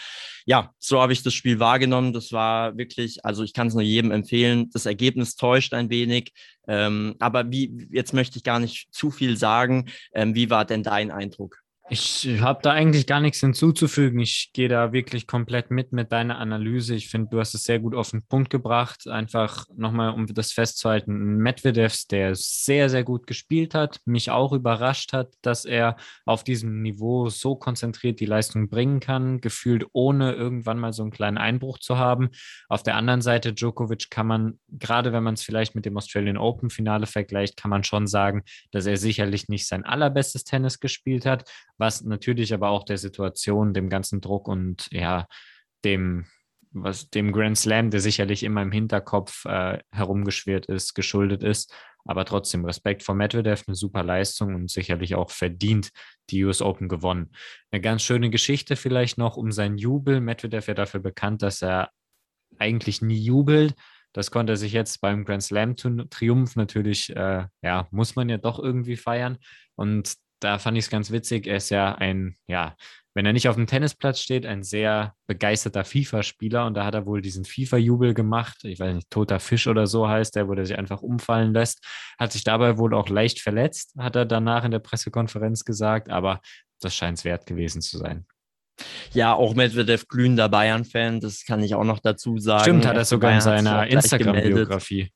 Ja, so habe ich das Spiel wahrgenommen. Das war wirklich, also ich kann es nur jedem empfehlen. Das Ergebnis täuscht ein wenig. Ähm, aber wie, jetzt möchte ich gar nicht zu viel sagen. Ähm, wie war denn dein Eindruck? Ich habe da eigentlich gar nichts hinzuzufügen. Ich gehe da wirklich komplett mit mit deiner Analyse. Ich finde, du hast es sehr gut auf den Punkt gebracht. Einfach nochmal, um das festzuhalten, Medvedevs, der sehr, sehr gut gespielt hat, mich auch überrascht hat, dass er auf diesem Niveau so konzentriert die Leistung bringen kann, gefühlt ohne irgendwann mal so einen kleinen Einbruch zu haben. Auf der anderen Seite, Djokovic kann man, gerade wenn man es vielleicht mit dem Australian Open Finale vergleicht, kann man schon sagen, dass er sicherlich nicht sein allerbestes Tennis gespielt hat was natürlich aber auch der Situation, dem ganzen Druck und ja, dem, was dem Grand Slam, der sicherlich immer im Hinterkopf äh, herumgeschwirrt ist, geschuldet ist. Aber trotzdem Respekt vor Medvedev, eine super Leistung und sicherlich auch verdient die US Open gewonnen. Eine ganz schöne Geschichte vielleicht noch um seinen Jubel. Medvedev ja dafür bekannt, dass er eigentlich nie jubelt. Das konnte er sich jetzt beim Grand Slam Triumph natürlich, äh, ja, muss man ja doch irgendwie feiern. Und da fand ich es ganz witzig. Er ist ja ein, ja, wenn er nicht auf dem Tennisplatz steht, ein sehr begeisterter FIFA-Spieler und da hat er wohl diesen FIFA-Jubel gemacht. Ich weiß nicht, toter Fisch oder so heißt der, wo er sich einfach umfallen lässt. Hat sich dabei wohl auch leicht verletzt, hat er danach in der Pressekonferenz gesagt, aber das scheint es wert gewesen zu sein. Ja, auch Medvedev glühender Bayern-Fan, das kann ich auch noch dazu sagen. Stimmt, hat er sogar in seiner Instagram-Biografie.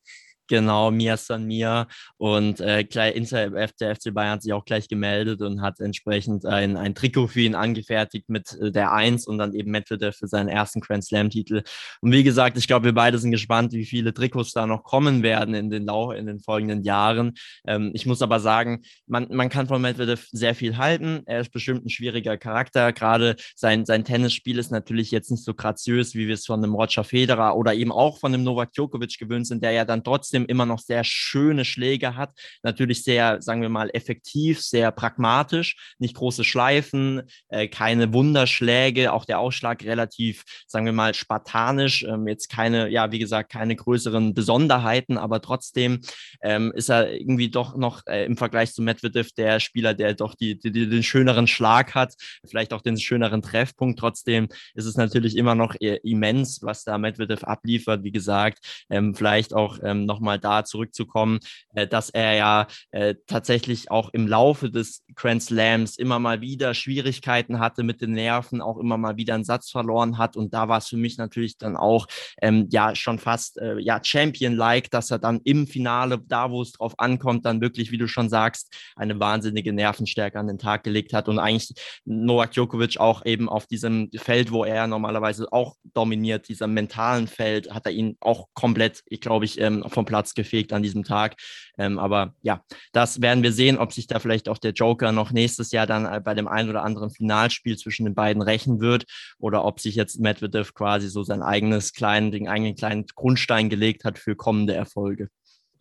Genau, Mia San Mia. Und äh, Inter, der FC Bayern hat sich auch gleich gemeldet und hat entsprechend ein, ein Trikot für ihn angefertigt mit äh, der Eins und dann eben Medvedev für seinen ersten Grand Slam-Titel. Und wie gesagt, ich glaube, wir beide sind gespannt, wie viele Trikots da noch kommen werden in den, Lau in den folgenden Jahren. Ähm, ich muss aber sagen, man, man kann von Medvedev sehr viel halten. Er ist bestimmt ein schwieriger Charakter. Gerade sein, sein Tennisspiel ist natürlich jetzt nicht so graziös, wie wir es von einem Roger Federer oder eben auch von einem Novak Djokovic gewöhnt sind, der ja dann trotzdem immer noch sehr schöne Schläge hat. Natürlich sehr, sagen wir mal, effektiv, sehr pragmatisch, nicht große Schleifen, äh, keine Wunderschläge, auch der Ausschlag relativ, sagen wir mal, spartanisch. Ähm, jetzt keine, ja, wie gesagt, keine größeren Besonderheiten, aber trotzdem ähm, ist er irgendwie doch noch äh, im Vergleich zu Medvedev der Spieler, der doch die, die, die, den schöneren Schlag hat, vielleicht auch den schöneren Treffpunkt. Trotzdem ist es natürlich immer noch äh, immens, was da Medvedev abliefert. Wie gesagt, ähm, vielleicht auch ähm, nochmal da zurückzukommen, äh, dass er ja äh, tatsächlich auch im Laufe des Grand Slams immer mal wieder Schwierigkeiten hatte mit den Nerven, auch immer mal wieder einen Satz verloren hat. Und da war es für mich natürlich dann auch ähm, ja schon fast äh, ja Champion-like, dass er dann im Finale, da wo es drauf ankommt, dann wirklich, wie du schon sagst, eine wahnsinnige Nervenstärke an den Tag gelegt hat und eigentlich Novak Djokovic auch eben auf diesem Feld, wo er normalerweise auch dominiert, diesem mentalen Feld, hat er ihn auch komplett, ich glaube ich, ähm, vom Platz gefegt an diesem Tag. Ähm, aber ja, das werden wir sehen, ob sich da vielleicht auch der Joker noch nächstes Jahr dann äh, bei dem einen oder anderen Finalspiel zwischen den beiden rächen wird oder ob sich jetzt Medvedev quasi so sein eigenes kleinen, den eigenen kleinen Grundstein gelegt hat für kommende Erfolge.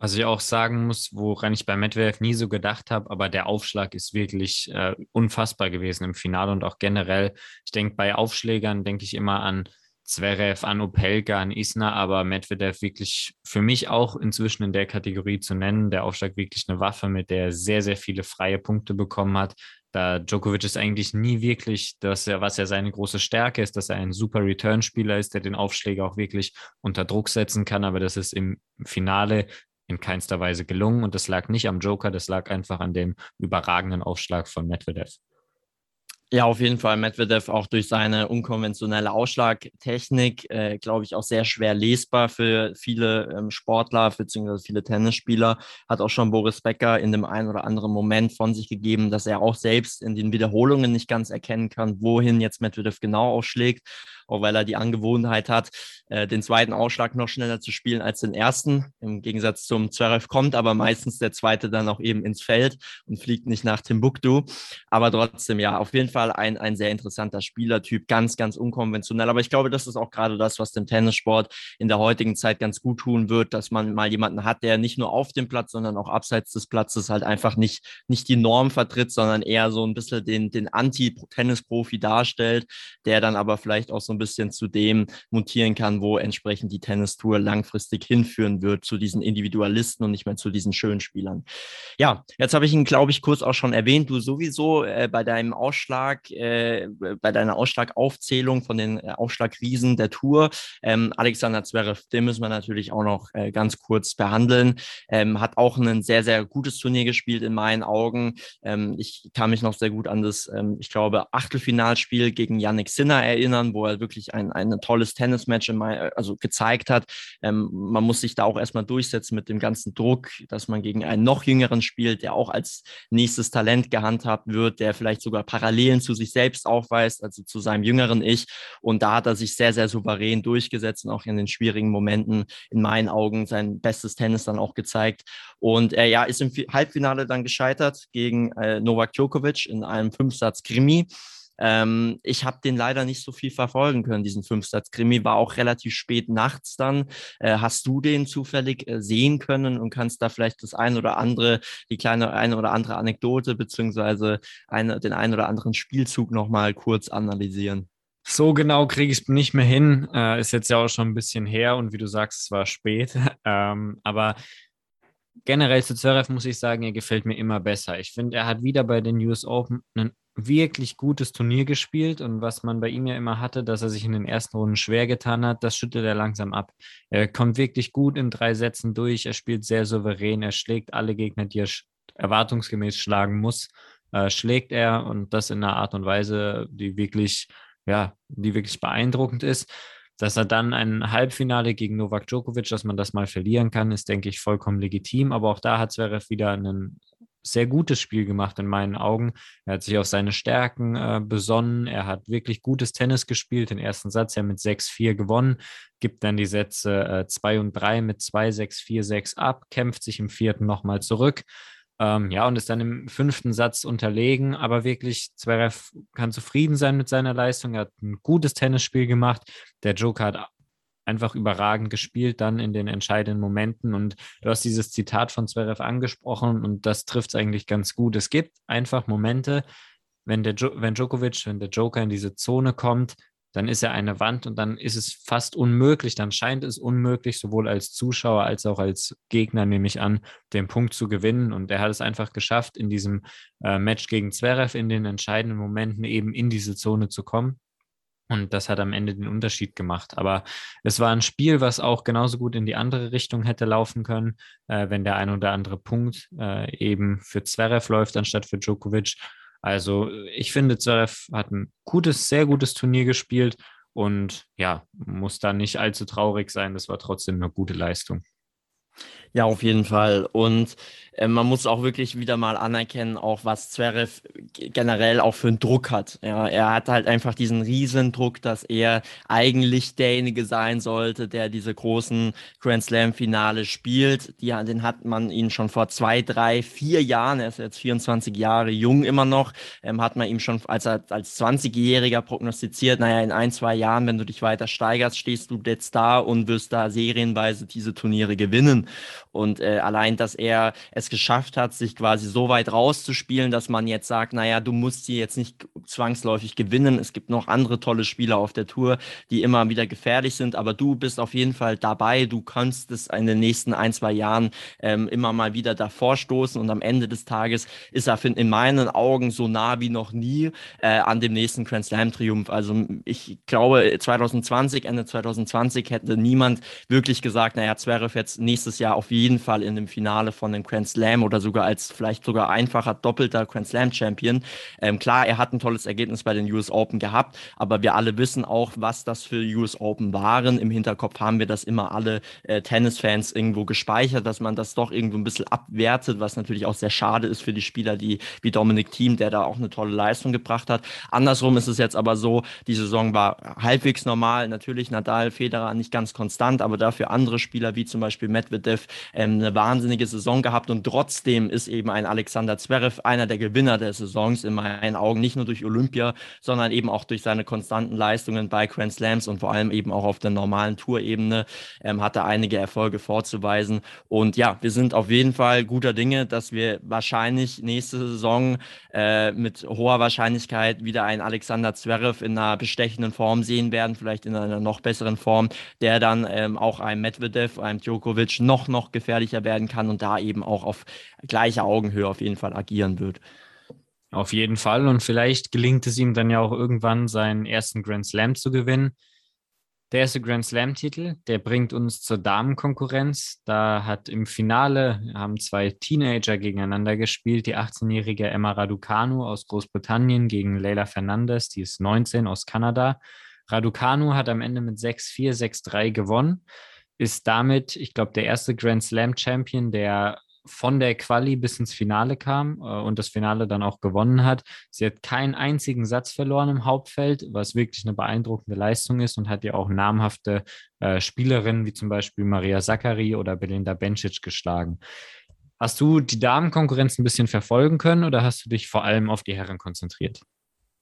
Was ich auch sagen muss, woran ich bei Medvedev nie so gedacht habe, aber der Aufschlag ist wirklich äh, unfassbar gewesen im Finale und auch generell. Ich denke, bei Aufschlägern denke ich immer an Zverev, an Opelka, an Isna, aber Medvedev wirklich für mich auch inzwischen in der Kategorie zu nennen. Der Aufschlag wirklich eine Waffe, mit der er sehr, sehr viele freie Punkte bekommen hat. Da Djokovic ist eigentlich nie wirklich, dass er, was ja seine große Stärke ist, dass er ein super Return-Spieler ist, der den Aufschläger auch wirklich unter Druck setzen kann, aber das ist im Finale in keinster Weise gelungen und das lag nicht am Joker, das lag einfach an dem überragenden Aufschlag von Medvedev. Ja, auf jeden Fall. Medvedev auch durch seine unkonventionelle Ausschlagtechnik, äh, glaube ich, auch sehr schwer lesbar für viele ähm, Sportler bzw. viele Tennisspieler. Hat auch schon Boris Becker in dem einen oder anderen Moment von sich gegeben, dass er auch selbst in den Wiederholungen nicht ganz erkennen kann, wohin jetzt Medvedev genau ausschlägt auch weil er die Angewohnheit hat, äh, den zweiten Ausschlag noch schneller zu spielen als den ersten. Im Gegensatz zum Zverev kommt aber meistens der zweite dann auch eben ins Feld und fliegt nicht nach Timbuktu. Aber trotzdem, ja, auf jeden Fall ein, ein sehr interessanter Spielertyp, ganz, ganz unkonventionell. Aber ich glaube, das ist auch gerade das, was dem Tennissport in der heutigen Zeit ganz gut tun wird, dass man mal jemanden hat, der nicht nur auf dem Platz, sondern auch abseits des Platzes halt einfach nicht, nicht die Norm vertritt, sondern eher so ein bisschen den, den Anti-Tennis-Profi darstellt, der dann aber vielleicht auch so ein bisschen zu dem mutieren kann, wo entsprechend die Tennistour langfristig hinführen wird, zu diesen Individualisten und nicht mehr zu diesen schönen Spielern. Ja, jetzt habe ich ihn, glaube ich, kurz auch schon erwähnt. Du sowieso äh, bei deinem Ausschlag, äh, bei deiner Ausschlagaufzählung von den äh, Ausschlagriesen der Tour, ähm, Alexander Zverev, den müssen wir natürlich auch noch äh, ganz kurz behandeln. Ähm, hat auch ein sehr, sehr gutes Turnier gespielt in meinen Augen. Ähm, ich kann mich noch sehr gut an das, ähm, ich glaube, Achtelfinalspiel gegen Yannick Sinner erinnern, wo er wirklich ein, ein tolles Tennismatch also gezeigt hat. Ähm, man muss sich da auch erstmal durchsetzen mit dem ganzen Druck, dass man gegen einen noch jüngeren spielt, der auch als nächstes Talent gehandhabt wird, der vielleicht sogar Parallelen zu sich selbst aufweist, also zu seinem jüngeren Ich. Und da hat er sich sehr, sehr souverän durchgesetzt und auch in den schwierigen Momenten in meinen Augen sein bestes Tennis dann auch gezeigt. Und er ja, ist im Halbfinale dann gescheitert gegen äh, Novak Djokovic in einem Fünfsatz-Krimi. Ähm, ich habe den leider nicht so viel verfolgen können, diesen Fünfsatz-Krimi. War auch relativ spät nachts dann. Äh, hast du den zufällig äh, sehen können und kannst da vielleicht das ein oder andere, die kleine eine oder andere Anekdote beziehungsweise eine, den einen oder anderen Spielzug nochmal kurz analysieren? So genau kriege ich es nicht mehr hin. Äh, ist jetzt ja auch schon ein bisschen her und wie du sagst, es war spät. ähm, aber generell zu Zverev muss ich sagen, er gefällt mir immer besser. Ich finde, er hat wieder bei den US Open einen wirklich gutes Turnier gespielt und was man bei ihm ja immer hatte, dass er sich in den ersten Runden schwer getan hat, das schüttelt er langsam ab. Er kommt wirklich gut in drei Sätzen durch, er spielt sehr souverän, er schlägt alle Gegner, die er erwartungsgemäß schlagen muss, äh, schlägt er und das in einer Art und Weise, die wirklich, ja, die wirklich beeindruckend ist. Dass er dann ein Halbfinale gegen Novak Djokovic, dass man das mal verlieren kann, ist, denke ich, vollkommen legitim. Aber auch da hat Zverev wieder einen sehr gutes Spiel gemacht in meinen Augen. Er hat sich auf seine Stärken äh, besonnen. Er hat wirklich gutes Tennis gespielt. Den ersten Satz ja mit 6-4 gewonnen, gibt dann die Sätze 2 äh, und 3 mit 2, 6, 4, 6 ab, kämpft sich im vierten nochmal zurück. Ähm, ja, und ist dann im fünften Satz unterlegen, aber wirklich, Zverev kann zufrieden sein mit seiner Leistung. Er hat ein gutes Tennisspiel gemacht. Der Joker hat einfach überragend gespielt dann in den entscheidenden Momenten. Und du hast dieses Zitat von Zverev angesprochen und das trifft es eigentlich ganz gut. Es gibt einfach Momente, wenn, der jo wenn Djokovic, wenn der Joker in diese Zone kommt, dann ist er eine Wand und dann ist es fast unmöglich, dann scheint es unmöglich, sowohl als Zuschauer als auch als Gegner, nehme ich an, den Punkt zu gewinnen. Und er hat es einfach geschafft, in diesem äh, Match gegen Zverev in den entscheidenden Momenten eben in diese Zone zu kommen. Und das hat am Ende den Unterschied gemacht. Aber es war ein Spiel, was auch genauso gut in die andere Richtung hätte laufen können, äh, wenn der ein oder andere Punkt äh, eben für Zverev läuft, anstatt für Djokovic. Also ich finde, Zverev hat ein gutes, sehr gutes Turnier gespielt und ja, muss da nicht allzu traurig sein. Das war trotzdem eine gute Leistung. Ja, auf jeden Fall. Und äh, man muss auch wirklich wieder mal anerkennen, auch was Zverev generell auch für einen Druck hat. Ja, er hat halt einfach diesen riesen Druck, dass er eigentlich derjenige sein sollte, der diese großen Grand Slam Finale spielt. Die, den hat man ihn schon vor zwei, drei, vier Jahren, er ist jetzt 24 Jahre jung immer noch, ähm, hat man ihm schon als, als 20-Jähriger prognostiziert, naja, in ein, zwei Jahren, wenn du dich weiter steigerst, stehst du jetzt da und wirst da serienweise diese Turniere gewinnen. Und äh, allein, dass er es geschafft hat, sich quasi so weit rauszuspielen, dass man jetzt sagt, naja, du musst hier jetzt nicht zwangsläufig gewinnen. Es gibt noch andere tolle Spieler auf der Tour, die immer wieder gefährlich sind, aber du bist auf jeden Fall dabei. Du kannst es in den nächsten ein, zwei Jahren ähm, immer mal wieder davor stoßen und am Ende des Tages ist er in meinen Augen so nah wie noch nie äh, an dem nächsten Grand Slam Triumph. Also ich glaube, 2020, Ende 2020 hätte niemand wirklich gesagt, naja, Zverev jetzt nächstes Jahr auf jeden Fall in dem Finale von dem Grand Slam oder sogar als vielleicht sogar einfacher doppelter Grand Slam Champion. Ähm, klar, er hat ein tolles Ergebnis bei den US Open gehabt, aber wir alle wissen auch, was das für US Open waren. Im Hinterkopf haben wir das immer alle äh, Tennisfans irgendwo gespeichert, dass man das doch irgendwo ein bisschen abwertet, was natürlich auch sehr schade ist für die Spieler, die wie Dominik Thiem, der da auch eine tolle Leistung gebracht hat. Andersrum ist es jetzt aber so, die Saison war halbwegs normal. Natürlich Nadal, Federer nicht ganz konstant, aber dafür andere Spieler wie zum Beispiel Medvedev ähm, eine wahnsinnige Saison gehabt und trotzdem ist eben ein Alexander Zverev einer der Gewinner der Saisons in meinen Augen, nicht nur durch Olympia, sondern eben auch durch seine konstanten Leistungen bei Grand Slams und vor allem eben auch auf der normalen Tourebene ähm, hat er einige Erfolge vorzuweisen. Und ja, wir sind auf jeden Fall guter Dinge, dass wir wahrscheinlich nächste Saison äh, mit hoher Wahrscheinlichkeit wieder einen Alexander Zverev in einer bestechenden Form sehen werden, vielleicht in einer noch besseren Form, der dann ähm, auch einem Medvedev, einem Djokovic noch, noch gefährlicher werden kann und da eben auch auf gleicher Augenhöhe auf jeden Fall agieren wird. Auf jeden Fall. Und vielleicht gelingt es ihm dann ja auch irgendwann, seinen ersten Grand Slam zu gewinnen. Der erste Grand Slam-Titel, der bringt uns zur Damenkonkurrenz. Da hat im Finale haben zwei Teenager gegeneinander gespielt. Die 18-jährige Emma Raducanu aus Großbritannien gegen Leila Fernandez, die ist 19 aus Kanada. Raducanu hat am Ende mit 6-4, 6-3 gewonnen ist damit, ich glaube, der erste Grand Slam Champion, der von der Quali bis ins Finale kam äh, und das Finale dann auch gewonnen hat. Sie hat keinen einzigen Satz verloren im Hauptfeld, was wirklich eine beeindruckende Leistung ist und hat ja auch namhafte äh, Spielerinnen wie zum Beispiel Maria Sakkari oder Belinda Bencic geschlagen. Hast du die Damenkonkurrenz ein bisschen verfolgen können oder hast du dich vor allem auf die Herren konzentriert?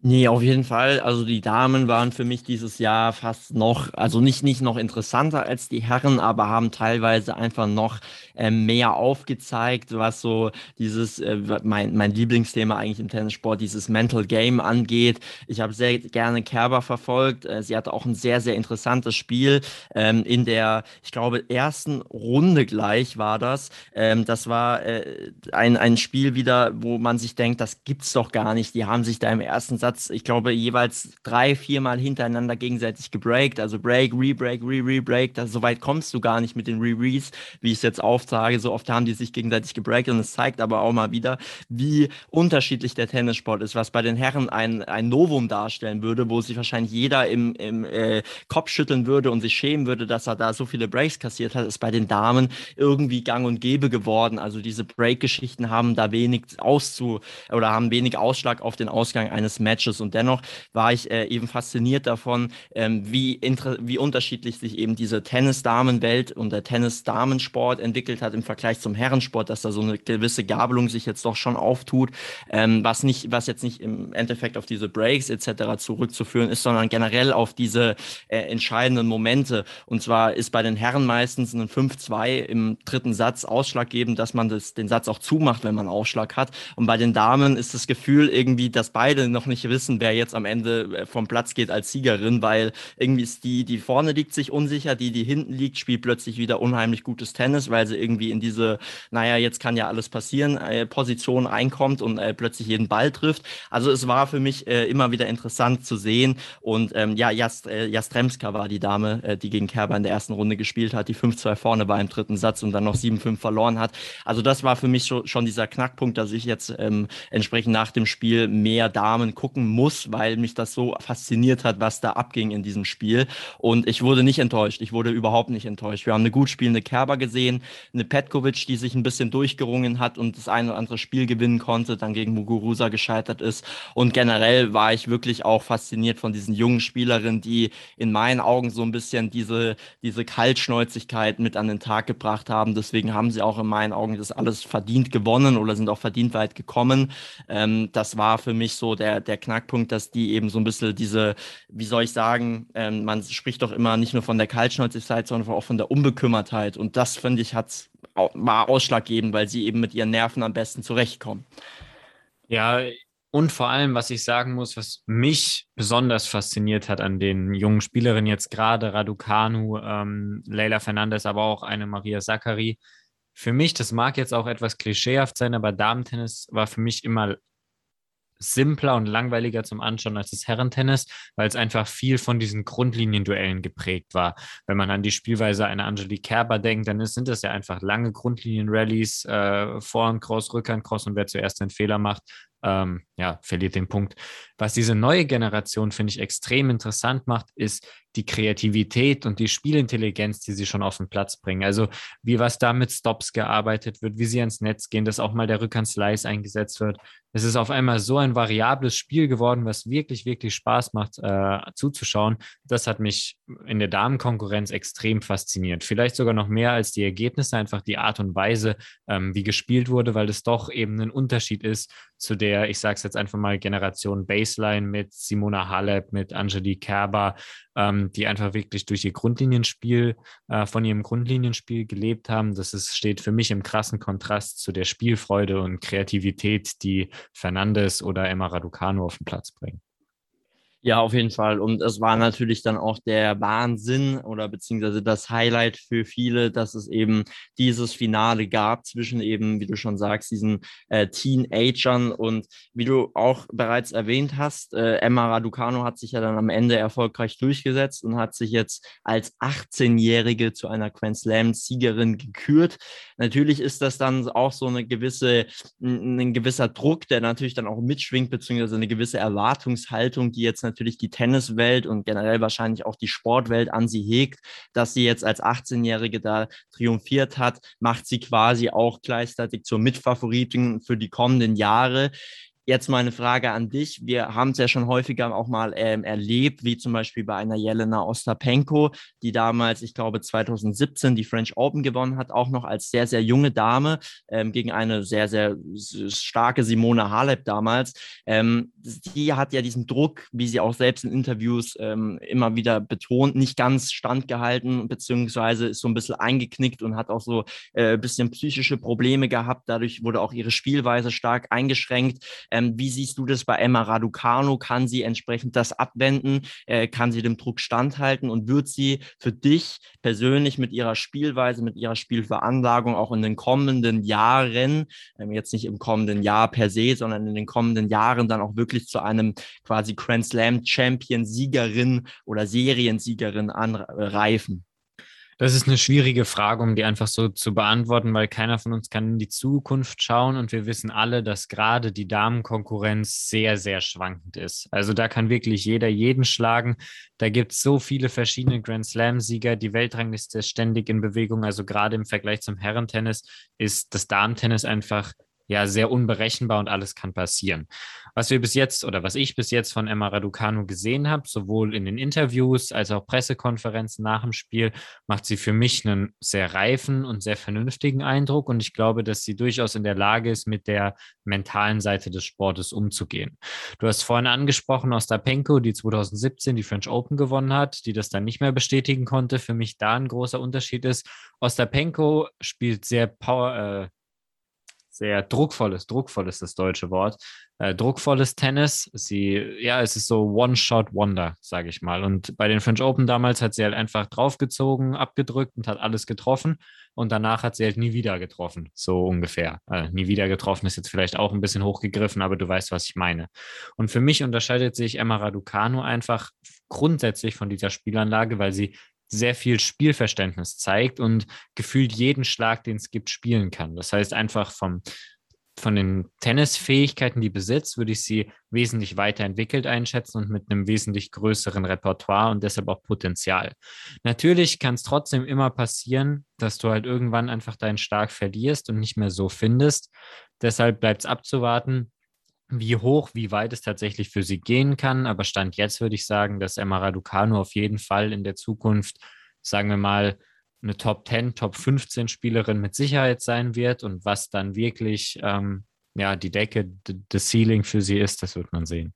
Nee, auf jeden Fall. Also die Damen waren für mich dieses Jahr fast noch, also nicht, nicht noch interessanter als die Herren, aber haben teilweise einfach noch äh, mehr aufgezeigt, was so dieses, äh, mein, mein Lieblingsthema eigentlich im Tennissport, dieses Mental Game angeht. Ich habe sehr gerne Kerber verfolgt. Äh, sie hatte auch ein sehr, sehr interessantes Spiel. Ähm, in der, ich glaube, ersten Runde gleich war das. Ähm, das war äh, ein, ein Spiel wieder, wo man sich denkt, das gibt's doch gar nicht. Die haben sich da im ersten Satz Satz, ich glaube, jeweils drei, viermal hintereinander gegenseitig gebreakt. Also Break, Rebreak, Re-Rebreak. So weit kommst du gar nicht mit den Re-Res, wie ich es jetzt auftrage. So oft haben die sich gegenseitig gebreakt und es zeigt aber auch mal wieder, wie unterschiedlich der Tennissport ist, was bei den Herren ein, ein Novum darstellen würde, wo sich wahrscheinlich jeder im, im äh, Kopf schütteln würde und sich schämen würde, dass er da so viele Breaks kassiert hat, ist bei den Damen irgendwie gang und gäbe geworden. Also diese Break-Geschichten haben da wenig auszu oder haben wenig Ausschlag auf den Ausgang eines Matches. Und dennoch war ich äh, eben fasziniert davon, ähm, wie, wie unterschiedlich sich eben diese Tennis-Damenwelt und der Tennis-Damensport entwickelt hat im Vergleich zum Herrensport, dass da so eine gewisse Gabelung sich jetzt doch schon auftut, ähm, was nicht, was jetzt nicht im Endeffekt auf diese Breaks etc. zurückzuführen ist, sondern generell auf diese äh, entscheidenden Momente. Und zwar ist bei den Herren meistens ein 5-2 im dritten Satz ausschlaggebend, dass man das, den Satz auch zumacht, wenn man Aufschlag hat. Und bei den Damen ist das Gefühl irgendwie, dass beide noch nicht wissen, wer jetzt am Ende äh, vom Platz geht als Siegerin, weil irgendwie ist die, die vorne liegt, sich unsicher, die, die hinten liegt, spielt plötzlich wieder unheimlich gutes Tennis, weil sie irgendwie in diese, naja, jetzt kann ja alles passieren, äh, Position reinkommt und äh, plötzlich jeden Ball trifft. Also es war für mich äh, immer wieder interessant zu sehen. Und ähm, ja, Jast, äh, Jastremska war die Dame, die gegen Kerber in der ersten Runde gespielt hat, die 5-2 vorne war im dritten Satz und dann noch 7-5 verloren hat. Also das war für mich schon, schon dieser Knackpunkt, dass ich jetzt ähm, entsprechend nach dem Spiel mehr Damen gucken muss, weil mich das so fasziniert hat, was da abging in diesem Spiel. Und ich wurde nicht enttäuscht. Ich wurde überhaupt nicht enttäuscht. Wir haben eine gut spielende Kerber gesehen, eine Petkovic, die sich ein bisschen durchgerungen hat und das eine oder andere Spiel gewinnen konnte, dann gegen Muguruza gescheitert ist. Und generell war ich wirklich auch fasziniert von diesen jungen Spielerinnen, die in meinen Augen so ein bisschen diese, diese Kaltschnäuzigkeit mit an den Tag gebracht haben. Deswegen haben sie auch in meinen Augen das alles verdient gewonnen oder sind auch verdient weit gekommen. Ähm, das war für mich so der, der Knackpunkt, dass die eben so ein bisschen diese, wie soll ich sagen, ähm, man spricht doch immer nicht nur von der Kaltschnäuzigkeit, sondern auch von der Unbekümmertheit. Und das, finde ich, hat's, war ausschlaggebend, weil sie eben mit ihren Nerven am besten zurechtkommen. Ja, und vor allem, was ich sagen muss, was mich besonders fasziniert hat an den jungen Spielerinnen jetzt gerade, Raducanu, ähm, Leila Fernandez, aber auch eine Maria Zachary. Für mich, das mag jetzt auch etwas klischeehaft sein, aber Damentennis war für mich immer simpler und langweiliger zum Anschauen als das Herrentennis, weil es einfach viel von diesen Grundlinienduellen geprägt war. Wenn man an die Spielweise einer Angelique Kerber denkt, dann ist, sind das ja einfach lange Grundlinien-Rallies, äh, Vorhand, Cross, Rückhand, Cross und wer zuerst den Fehler macht, ähm, ja, verliert den Punkt. Was diese neue Generation, finde ich, extrem interessant macht, ist die Kreativität und die Spielintelligenz, die sie schon auf den Platz bringen. Also wie was da mit Stops gearbeitet wird, wie sie ans Netz gehen, dass auch mal der Rückhand-Slice eingesetzt wird. Es ist auf einmal so ein variables Spiel geworden, was wirklich, wirklich Spaß macht äh, zuzuschauen. Das hat mich in der Damenkonkurrenz extrem fasziniert. Vielleicht sogar noch mehr als die Ergebnisse, einfach die Art und Weise, ähm, wie gespielt wurde, weil es doch eben ein Unterschied ist zu der, ich sage es jetzt einfach mal, Generation Baseline mit Simona Halep, mit Angelique Kerber, ähm, die einfach wirklich durch ihr Grundlinienspiel, äh, von ihrem Grundlinienspiel gelebt haben. Das ist, steht für mich im krassen Kontrast zu der Spielfreude und Kreativität, die Fernandes oder Emma Raducanu auf den Platz bringen. Ja, auf jeden Fall. Und es war natürlich dann auch der Wahnsinn oder beziehungsweise das Highlight für viele, dass es eben dieses Finale gab zwischen eben, wie du schon sagst, diesen äh, Teenagern und wie du auch bereits erwähnt hast, äh, Emma Raducano hat sich ja dann am Ende erfolgreich durchgesetzt und hat sich jetzt als 18-Jährige zu einer Grand Slam-Siegerin gekürt. Natürlich ist das dann auch so eine gewisse, ein, ein gewisser Druck, der natürlich dann auch mitschwingt, beziehungsweise eine gewisse Erwartungshaltung, die jetzt natürlich die Tenniswelt und generell wahrscheinlich auch die Sportwelt an sie hegt, dass sie jetzt als 18-Jährige da triumphiert hat, macht sie quasi auch gleichzeitig zur Mitfavoritin für die kommenden Jahre. Jetzt mal eine Frage an dich. Wir haben es ja schon häufiger auch mal ähm, erlebt, wie zum Beispiel bei einer Jelena Ostapenko, die damals, ich glaube 2017 die French Open gewonnen hat, auch noch als sehr, sehr junge Dame ähm, gegen eine sehr, sehr starke Simone Halep damals. Ähm, die hat ja diesen Druck, wie sie auch selbst in Interviews ähm, immer wieder betont, nicht ganz standgehalten, beziehungsweise ist so ein bisschen eingeknickt und hat auch so äh, ein bisschen psychische Probleme gehabt. Dadurch wurde auch ihre Spielweise stark eingeschränkt. Ähm, wie siehst du das bei Emma Raducanu? Kann sie entsprechend das abwenden? Äh, kann sie dem Druck standhalten? Und wird sie für dich persönlich mit ihrer Spielweise, mit ihrer Spielveranlagung auch in den kommenden Jahren, ähm, jetzt nicht im kommenden Jahr per se, sondern in den kommenden Jahren dann auch wirklich zu einem quasi Grand Slam Champion Siegerin oder Seriensiegerin anreifen? Das ist eine schwierige Frage, um die einfach so zu beantworten, weil keiner von uns kann in die Zukunft schauen und wir wissen alle, dass gerade die Damenkonkurrenz sehr, sehr schwankend ist. Also da kann wirklich jeder jeden schlagen. Da gibt es so viele verschiedene Grand Slam-Sieger. Die Weltrangliste ist ständig in Bewegung. Also gerade im Vergleich zum Herrentennis ist das Damentennis einfach ja sehr unberechenbar und alles kann passieren. Was wir bis jetzt oder was ich bis jetzt von Emma Raducanu gesehen habe, sowohl in den Interviews als auch Pressekonferenzen nach dem Spiel, macht sie für mich einen sehr reifen und sehr vernünftigen Eindruck und ich glaube, dass sie durchaus in der Lage ist, mit der mentalen Seite des Sportes umzugehen. Du hast vorhin angesprochen Ostapenko, die 2017 die French Open gewonnen hat, die das dann nicht mehr bestätigen konnte. Für mich da ein großer Unterschied ist, Ostapenko spielt sehr power, äh, sehr druckvolles, druckvoll ist das deutsche Wort, äh, druckvolles Tennis. Sie, ja, es ist so One-Shot-Wonder, sage ich mal. Und bei den French Open damals hat sie halt einfach draufgezogen, abgedrückt und hat alles getroffen. Und danach hat sie halt nie wieder getroffen, so ungefähr. Äh, nie wieder getroffen ist jetzt vielleicht auch ein bisschen hochgegriffen, aber du weißt, was ich meine. Und für mich unterscheidet sich Emma Raducanu einfach grundsätzlich von dieser Spielanlage, weil sie sehr viel Spielverständnis zeigt und gefühlt jeden Schlag, den es gibt, spielen kann. Das heißt, einfach vom, von den Tennisfähigkeiten, die besitzt, würde ich sie wesentlich weiterentwickelt einschätzen und mit einem wesentlich größeren Repertoire und deshalb auch Potenzial. Natürlich kann es trotzdem immer passieren, dass du halt irgendwann einfach deinen Stark verlierst und nicht mehr so findest. Deshalb bleibt es abzuwarten, wie hoch, wie weit es tatsächlich für sie gehen kann. Aber Stand jetzt würde ich sagen, dass Emma Raducanu auf jeden Fall in der Zukunft, sagen wir mal, eine Top 10, Top 15 Spielerin mit Sicherheit sein wird. Und was dann wirklich ähm, ja, die Decke, das Ceiling für sie ist, das wird man sehen.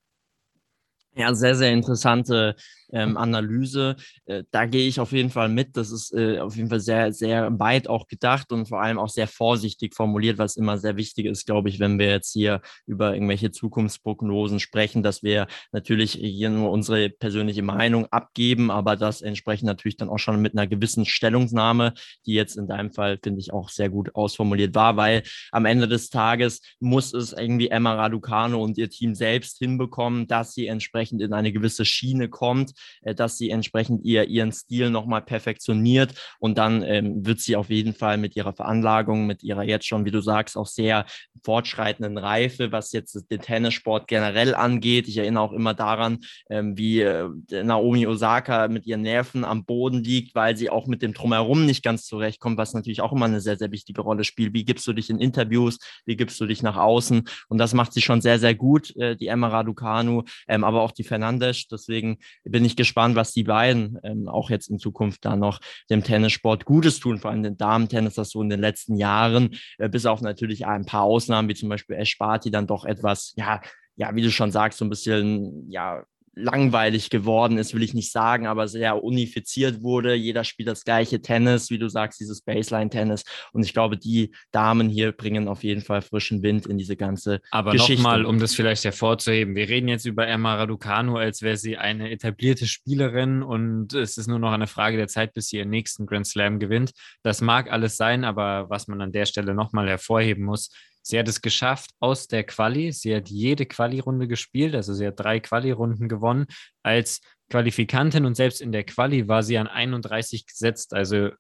Ja, sehr, sehr interessante ähm, Analyse. Äh, da gehe ich auf jeden Fall mit. Das ist äh, auf jeden Fall sehr, sehr weit auch gedacht und vor allem auch sehr vorsichtig formuliert, was immer sehr wichtig ist, glaube ich, wenn wir jetzt hier über irgendwelche Zukunftsprognosen sprechen, dass wir natürlich hier nur unsere persönliche Meinung abgeben, aber das entsprechend natürlich dann auch schon mit einer gewissen Stellungnahme, die jetzt in deinem Fall, finde ich, auch sehr gut ausformuliert war, weil am Ende des Tages muss es irgendwie Emma Raducano und ihr Team selbst hinbekommen, dass sie entsprechend in eine gewisse Schiene kommt, äh, dass sie entsprechend ihr, ihren Stil nochmal perfektioniert und dann ähm, wird sie auf jeden Fall mit ihrer Veranlagung, mit ihrer jetzt schon, wie du sagst, auch sehr fortschreitenden Reife, was jetzt den Tennissport generell angeht. Ich erinnere auch immer daran, ähm, wie äh, Naomi Osaka mit ihren Nerven am Boden liegt, weil sie auch mit dem Drumherum nicht ganz zurechtkommt, was natürlich auch immer eine sehr, sehr wichtige Rolle spielt. Wie gibst du dich in Interviews? Wie gibst du dich nach außen? Und das macht sie schon sehr, sehr gut, äh, die Emma Raducanu, ähm, aber auch die Fernandes. Deswegen bin ich gespannt, was die beiden ähm, auch jetzt in Zukunft da noch dem Tennissport Gutes tun, vor allem den Damen-Tennis, das so in den letzten Jahren, äh, bis auf natürlich ein paar Ausnahmen, wie zum Beispiel Ash Barty, dann doch etwas, ja, ja, wie du schon sagst, so ein bisschen, ja, langweilig geworden ist, will ich nicht sagen, aber sehr unifiziert wurde. Jeder spielt das gleiche Tennis, wie du sagst, dieses Baseline-Tennis. Und ich glaube, die Damen hier bringen auf jeden Fall frischen Wind in diese ganze aber Geschichte. Aber nochmal, um das vielleicht hervorzuheben, wir reden jetzt über Emma Raducanu, als wäre sie eine etablierte Spielerin und es ist nur noch eine Frage der Zeit, bis sie ihren nächsten Grand Slam gewinnt. Das mag alles sein, aber was man an der Stelle nochmal hervorheben muss, Sie hat es geschafft aus der Quali. Sie hat jede Quali-Runde gespielt, also sie hat drei Quali-Runden gewonnen als Qualifikantin und selbst in der Quali war sie an 31 gesetzt. Also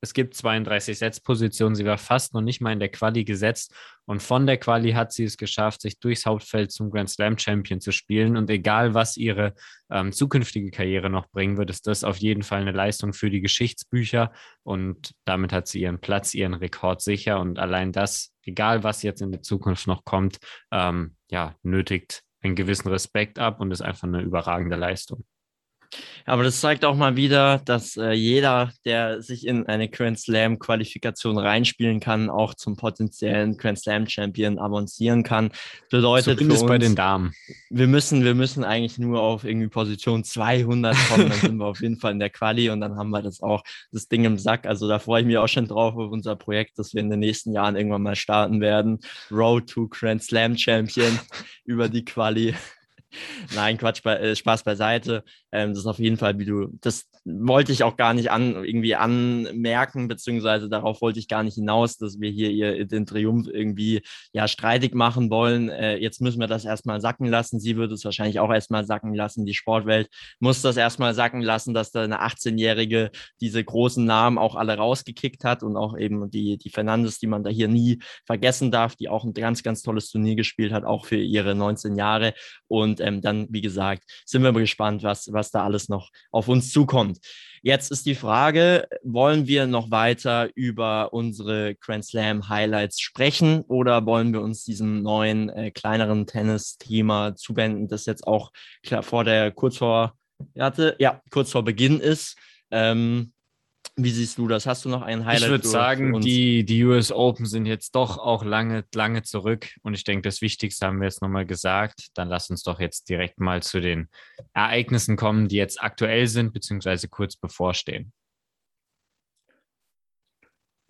es gibt 32 Setzpositionen. Sie war fast noch nicht mal in der Quali gesetzt. Und von der Quali hat sie es geschafft, sich durchs Hauptfeld zum Grand Slam Champion zu spielen. Und egal, was ihre ähm, zukünftige Karriere noch bringen wird, ist das auf jeden Fall eine Leistung für die Geschichtsbücher. Und damit hat sie ihren Platz, ihren Rekord sicher. Und allein das, egal was jetzt in der Zukunft noch kommt, ähm, ja, nötigt einen gewissen Respekt ab und ist einfach eine überragende Leistung. Aber das zeigt auch mal wieder, dass äh, jeder, der sich in eine Grand Slam Qualifikation reinspielen kann, auch zum potenziellen Grand Slam Champion avancieren kann. Bedeutet Zumindest für uns, bei den Damen. Wir müssen, wir müssen eigentlich nur auf irgendwie Position 200 kommen, dann sind wir auf jeden Fall in der Quali und dann haben wir das auch, das Ding im Sack. Also da freue ich mich auch schon drauf auf unser Projekt, das wir in den nächsten Jahren irgendwann mal starten werden. Road to Grand Slam Champion über die Quali. Nein, Quatsch, bei, äh, Spaß beiseite. Ähm, das ist auf jeden Fall, wie du, das wollte ich auch gar nicht an, irgendwie anmerken, beziehungsweise darauf wollte ich gar nicht hinaus, dass wir hier ihr, den Triumph irgendwie ja streitig machen wollen. Äh, jetzt müssen wir das erstmal sacken lassen. Sie wird es wahrscheinlich auch erstmal sacken lassen. Die Sportwelt muss das erstmal sacken lassen, dass da eine 18-Jährige diese großen Namen auch alle rausgekickt hat und auch eben die, die Fernandes, die man da hier nie vergessen darf, die auch ein ganz, ganz tolles Turnier gespielt hat, auch für ihre 19 Jahre. Und ähm, dann, wie gesagt, sind wir gespannt, was, was da alles noch auf uns zukommt. Jetzt ist die Frage, wollen wir noch weiter über unsere Grand Slam Highlights sprechen oder wollen wir uns diesem neuen, äh, kleineren Tennis-Thema zuwenden, das jetzt auch klar vor der, kurz vor, hatte, ja, kurz vor Beginn ist? Ähm, wie siehst du das? Hast du noch ein Highlight? Ich würde sagen, die, die US Open sind jetzt doch auch lange, lange zurück. Und ich denke, das Wichtigste haben wir jetzt nochmal gesagt. Dann lass uns doch jetzt direkt mal zu den Ereignissen kommen, die jetzt aktuell sind, beziehungsweise kurz bevorstehen.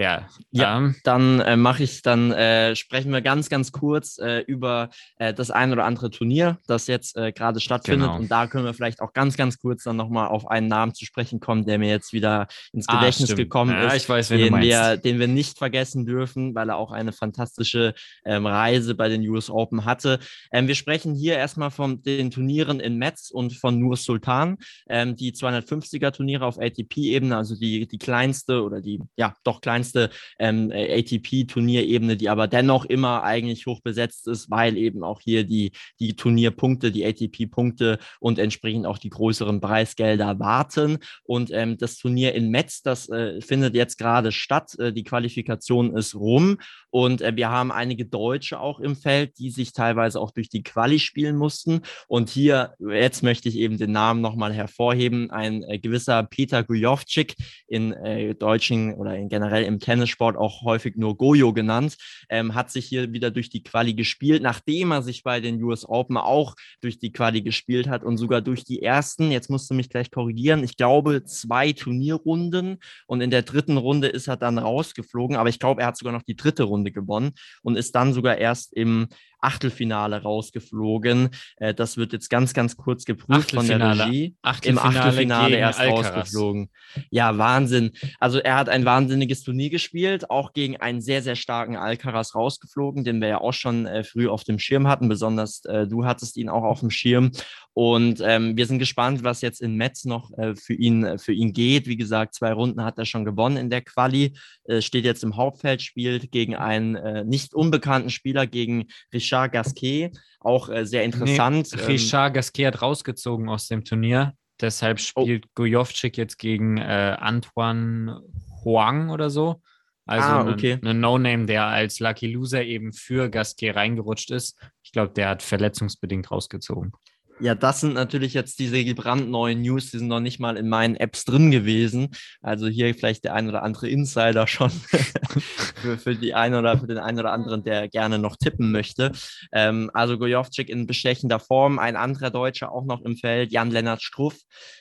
Ja, ja ähm, dann äh, mache ich, dann äh, sprechen wir ganz, ganz kurz äh, über äh, das ein oder andere Turnier, das jetzt äh, gerade stattfindet. Genau. Und da können wir vielleicht auch ganz, ganz kurz dann nochmal auf einen Namen zu sprechen kommen, der mir jetzt wieder ins ah, Gedächtnis ah, gekommen ja, ist, ich weiß, den, wir, den wir nicht vergessen dürfen, weil er auch eine fantastische ähm, Reise bei den US Open hatte. Ähm, wir sprechen hier erstmal von den Turnieren in Metz und von Nur Sultan, ähm, die 250er Turniere auf ATP-Ebene, also die, die kleinste oder die, ja, doch kleinste kleinste ähm, ATP-Turnierebene, die aber dennoch immer eigentlich hoch besetzt ist, weil eben auch hier die, die Turnierpunkte, die ATP-Punkte und entsprechend auch die größeren Preisgelder warten. Und ähm, das Turnier in Metz, das äh, findet jetzt gerade statt. Äh, die Qualifikation ist rum und äh, wir haben einige Deutsche auch im Feld, die sich teilweise auch durch die Quali spielen mussten. Und hier, jetzt möchte ich eben den Namen nochmal hervorheben, ein äh, gewisser Peter Gujovcik in äh, deutschen oder in generell im Tennissport auch häufig nur Gojo genannt, ähm, hat sich hier wieder durch die Quali gespielt, nachdem er sich bei den US Open auch durch die Quali gespielt hat und sogar durch die ersten, jetzt musst du mich gleich korrigieren, ich glaube zwei Turnierrunden und in der dritten Runde ist er dann rausgeflogen, aber ich glaube, er hat sogar noch die dritte Runde gewonnen und ist dann sogar erst im Achtelfinale rausgeflogen. Äh, das wird jetzt ganz, ganz kurz geprüft von der Regie. Achtelfinale Im Achtelfinale erst Alcaraz. rausgeflogen. Ja, Wahnsinn. Also er hat ein wahnsinniges Turnier gespielt, auch gegen einen sehr, sehr starken Alcaraz rausgeflogen, den wir ja auch schon äh, früh auf dem Schirm hatten. Besonders äh, du hattest ihn auch auf dem Schirm. Und ähm, wir sind gespannt, was jetzt in Metz noch äh, für, ihn, äh, für ihn geht. Wie gesagt, zwei Runden hat er schon gewonnen in der Quali, äh, steht jetzt im Hauptfeld, spielt gegen einen äh, nicht unbekannten Spieler, gegen Richard Gasquet. Auch äh, sehr interessant. Nee, Richard Gasquet hat rausgezogen aus dem Turnier. Deshalb oh. spielt oh. Gojovcik jetzt gegen äh, Antoine Huang oder so. Also ah, okay. ein No-Name, der als Lucky Loser eben für Gasquet reingerutscht ist. Ich glaube, der hat verletzungsbedingt rausgezogen. Ja, das sind natürlich jetzt diese brandneuen News, die sind noch nicht mal in meinen Apps drin gewesen. Also hier vielleicht der ein oder andere Insider schon für, für die einen oder für den einen oder anderen, der gerne noch tippen möchte. Ähm, also Gojovcik in bestechender Form, ein anderer Deutscher auch noch im Feld, Jan-Lennart Struff,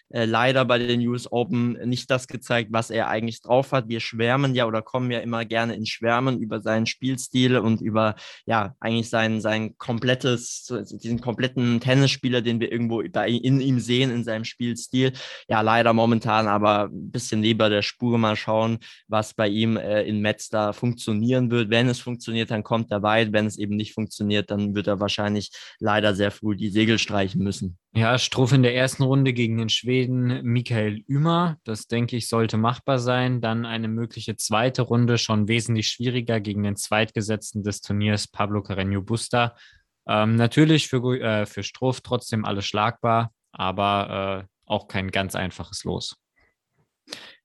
äh, leider bei den US Open nicht das gezeigt, was er eigentlich drauf hat. Wir schwärmen ja oder kommen ja immer gerne in Schwärmen über seinen Spielstil und über ja eigentlich sein, sein komplettes, diesen kompletten Tennisspieler, den wir irgendwo in ihm sehen, in seinem Spielstil. Ja, leider momentan aber ein bisschen lieber der Spur mal schauen, was bei ihm äh, in Metz da funktionieren wird. Wenn es funktioniert, dann kommt er weit. Wenn es eben nicht funktioniert, dann wird er wahrscheinlich leider sehr früh die Segel streichen müssen. Ja, Struff in der ersten Runde gegen den Schweden Michael Ümer. Das denke ich, sollte machbar sein. Dann eine mögliche zweite Runde, schon wesentlich schwieriger gegen den Zweitgesetzten des Turniers Pablo Carreño Busta. Ähm, natürlich für, äh, für Struff trotzdem alles schlagbar, aber äh, auch kein ganz einfaches Los.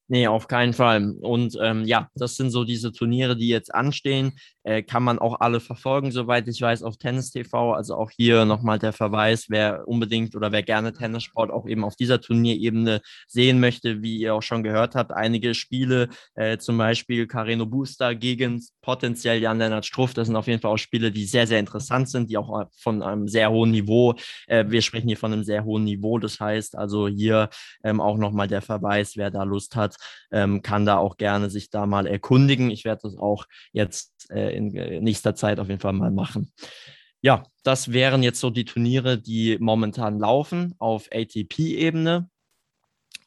Nee, auf keinen Fall. Und ähm, ja, das sind so diese Turniere, die jetzt anstehen. Äh, kann man auch alle verfolgen, soweit ich weiß, auf Tennis TV. Also auch hier nochmal der Verweis, wer unbedingt oder wer gerne Tennissport auch eben auf dieser Turnierebene sehen möchte, wie ihr auch schon gehört habt, einige Spiele, äh, zum Beispiel Carreno Booster gegen potenziell Jan-Lennart Struff, das sind auf jeden Fall auch Spiele, die sehr, sehr interessant sind, die auch von einem sehr hohen Niveau, äh, wir sprechen hier von einem sehr hohen Niveau, das heißt also hier ähm, auch nochmal der Verweis, wer da Lust hat, ähm, kann da auch gerne sich da mal erkundigen. Ich werde das auch jetzt äh, in äh, nächster Zeit auf jeden Fall mal machen. Ja, das wären jetzt so die Turniere, die momentan laufen auf ATP-Ebene.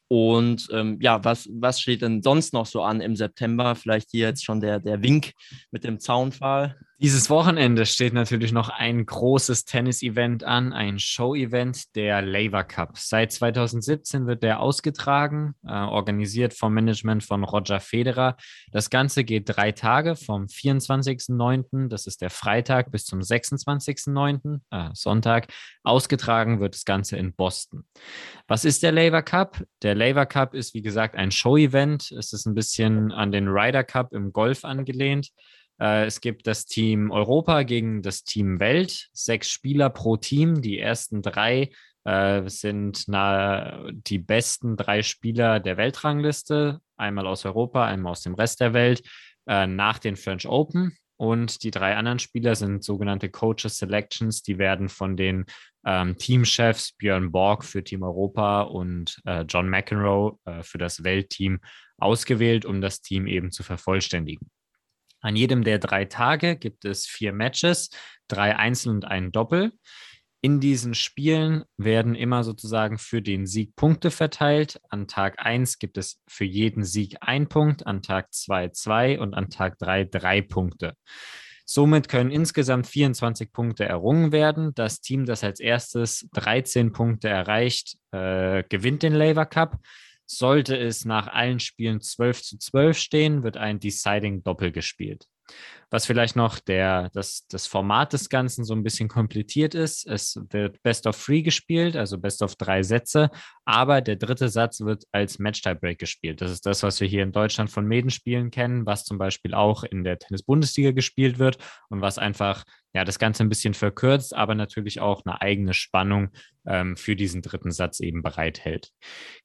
Und ähm, ja, was, was steht denn sonst noch so an im September? Vielleicht hier jetzt schon der, der Wink mit dem Zaunpfahl. Dieses Wochenende steht natürlich noch ein großes Tennis-Event an, ein Show-Event, der Laver Cup. Seit 2017 wird der ausgetragen, äh, organisiert vom Management von Roger Federer. Das Ganze geht drei Tage, vom 24.09., das ist der Freitag, bis zum 26.09., äh, Sonntag. Ausgetragen wird das Ganze in Boston. Was ist der Laver Cup? Der Laver Cup ist, wie gesagt, ein Show-Event. Es ist ein bisschen an den Ryder Cup im Golf angelehnt. Äh, es gibt das Team Europa gegen das Team Welt. Sechs Spieler pro Team. Die ersten drei äh, sind die besten drei Spieler der Weltrangliste. Einmal aus Europa, einmal aus dem Rest der Welt. Äh, nach den French Open. Und die drei anderen Spieler sind sogenannte Coaches Selections. Die werden von den ähm, Teamchefs Björn Borg für Team Europa und äh, John McEnroe für das Weltteam ausgewählt, um das Team eben zu vervollständigen. An jedem der drei Tage gibt es vier Matches, drei Einzel und ein Doppel. In diesen Spielen werden immer sozusagen für den Sieg Punkte verteilt. An Tag 1 gibt es für jeden Sieg ein Punkt, an Tag 2 zwei und an Tag 3 drei Punkte. Somit können insgesamt 24 Punkte errungen werden. Das Team, das als erstes 13 Punkte erreicht, äh, gewinnt den Laver Cup. Sollte es nach allen Spielen 12 zu 12 stehen, wird ein Deciding Doppel gespielt. Was vielleicht noch der, das, das Format des Ganzen so ein bisschen komplettiert ist. Es wird Best of Three gespielt, also Best of drei Sätze, aber der dritte Satz wird als Match-Tiebreak gespielt. Das ist das, was wir hier in Deutschland von Medenspielen kennen, was zum Beispiel auch in der Tennis-Bundesliga gespielt wird und was einfach ja, das Ganze ein bisschen verkürzt, aber natürlich auch eine eigene Spannung ähm, für diesen dritten Satz eben bereithält.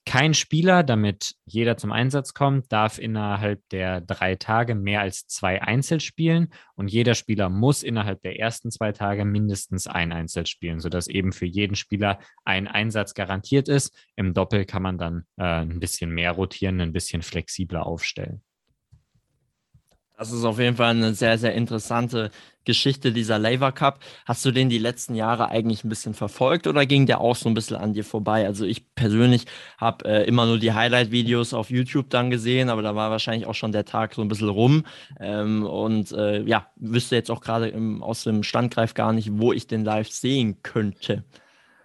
Kein Spieler, damit jeder zum Einsatz kommt, darf innerhalb der drei Tage mehr als zwei Einzel spielen und jeder Spieler muss innerhalb der ersten zwei Tage mindestens ein Einzel spielen, sodass eben für jeden Spieler ein Einsatz garantiert ist. Im Doppel kann man dann äh, ein bisschen mehr rotieren, ein bisschen flexibler aufstellen. Das ist auf jeden Fall eine sehr, sehr interessante Geschichte dieser Laver Cup. Hast du den die letzten Jahre eigentlich ein bisschen verfolgt oder ging der auch so ein bisschen an dir vorbei? Also ich persönlich habe äh, immer nur die Highlight-Videos auf YouTube dann gesehen, aber da war wahrscheinlich auch schon der Tag so ein bisschen rum. Ähm, und äh, ja, wüsste jetzt auch gerade aus dem Standgreif gar nicht, wo ich den live sehen könnte.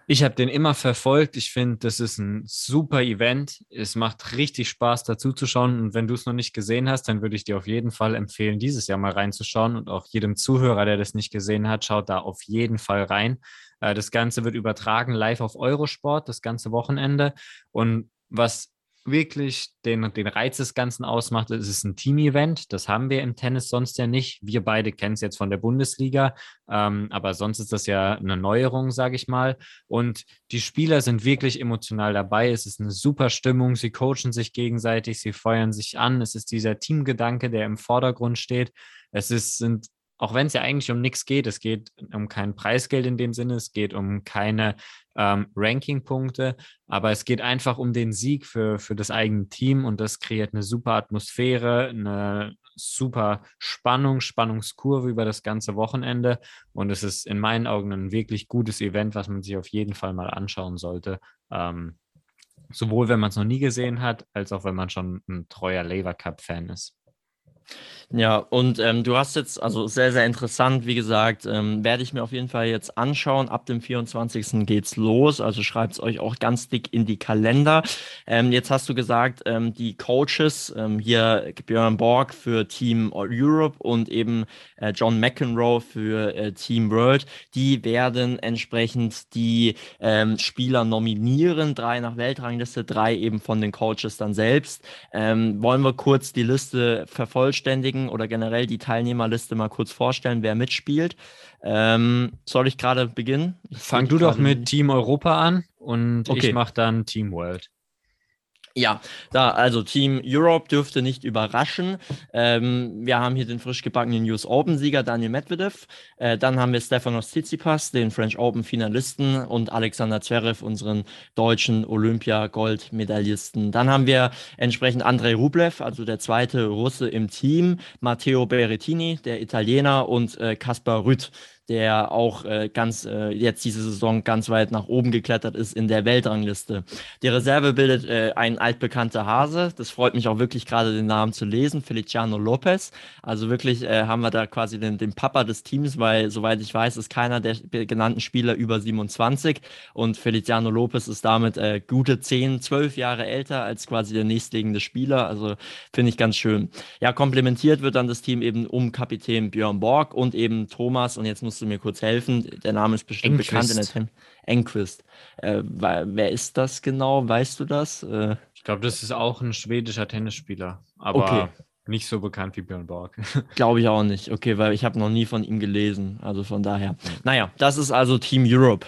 Ich habe den immer verfolgt. Ich finde, das ist ein super Event. Es macht richtig Spaß, dazu zu schauen. Und wenn du es noch nicht gesehen hast, dann würde ich dir auf jeden Fall empfehlen, dieses Jahr mal reinzuschauen. Und auch jedem Zuhörer, der das nicht gesehen hat, schaut da auf jeden Fall rein. Äh, das Ganze wird übertragen live auf Eurosport, das ganze Wochenende. Und was wirklich den, den Reiz des Ganzen ausmacht, es ist ein Team-Event. Das haben wir im Tennis sonst ja nicht. Wir beide kennen es jetzt von der Bundesliga, ähm, aber sonst ist das ja eine Neuerung, sage ich mal. Und die Spieler sind wirklich emotional dabei. Es ist eine super Stimmung. Sie coachen sich gegenseitig, sie feuern sich an. Es ist dieser Teamgedanke, der im Vordergrund steht. Es ist, sind auch wenn es ja eigentlich um nichts geht, es geht um kein Preisgeld in dem Sinne, es geht um keine ähm, Ranking-Punkte, aber es geht einfach um den Sieg für, für das eigene Team und das kreiert eine super Atmosphäre, eine super Spannung, Spannungskurve über das ganze Wochenende und es ist in meinen Augen ein wirklich gutes Event, was man sich auf jeden Fall mal anschauen sollte. Ähm, sowohl wenn man es noch nie gesehen hat, als auch wenn man schon ein treuer Lever Cup-Fan ist. Ja, und ähm, du hast jetzt, also sehr, sehr interessant, wie gesagt, ähm, werde ich mir auf jeden Fall jetzt anschauen. Ab dem 24. geht's los, also schreibt es euch auch ganz dick in die Kalender. Ähm, jetzt hast du gesagt, ähm, die Coaches, ähm, hier Björn Borg für Team Europe und eben äh, John McEnroe für äh, Team World, die werden entsprechend die ähm, Spieler nominieren, drei nach Weltrangliste, drei eben von den Coaches dann selbst. wollen wir kurz die Liste vervollständigen? Vervollständigen oder generell die Teilnehmerliste mal kurz vorstellen, wer mitspielt. Ähm, soll ich gerade beginnen? Ich Fang du doch mit Team Europa an und okay. ich mache dann Team World. Ja, da, also Team Europe dürfte nicht überraschen. Ähm, wir haben hier den frisch gebackenen US Open-Sieger Daniel Medvedev. Äh, dann haben wir Stefanos Tsitsipas, den French Open-Finalisten und Alexander Zverev, unseren deutschen Olympia-Gold-Medaillisten. Dann haben wir entsprechend Andrei Rublev, also der zweite Russe im Team, Matteo Berrettini, der Italiener und äh, Kaspar Rüth der auch äh, ganz äh, jetzt diese Saison ganz weit nach oben geklettert ist in der Weltrangliste. Die Reserve bildet äh, ein altbekannter Hase. Das freut mich auch wirklich gerade den Namen zu lesen, Feliciano Lopez. Also wirklich äh, haben wir da quasi den, den Papa des Teams, weil soweit ich weiß, ist keiner der genannten Spieler über 27 und Feliciano Lopez ist damit äh, gute 10, 12 Jahre älter als quasi der nächstliegende Spieler. Also finde ich ganz schön. Ja, komplementiert wird dann das Team eben um Kapitän Björn Borg und eben Thomas und jetzt muss musst du mir kurz helfen. Der Name ist bestimmt Enquist. bekannt in der Tem Enquist. Äh, wer ist das genau? Weißt du das? Äh, ich glaube, das ist auch ein schwedischer Tennisspieler, aber okay. nicht so bekannt wie Björn Borg. glaube ich auch nicht. Okay, weil ich habe noch nie von ihm gelesen. Also von daher. Naja, das ist also Team Europe.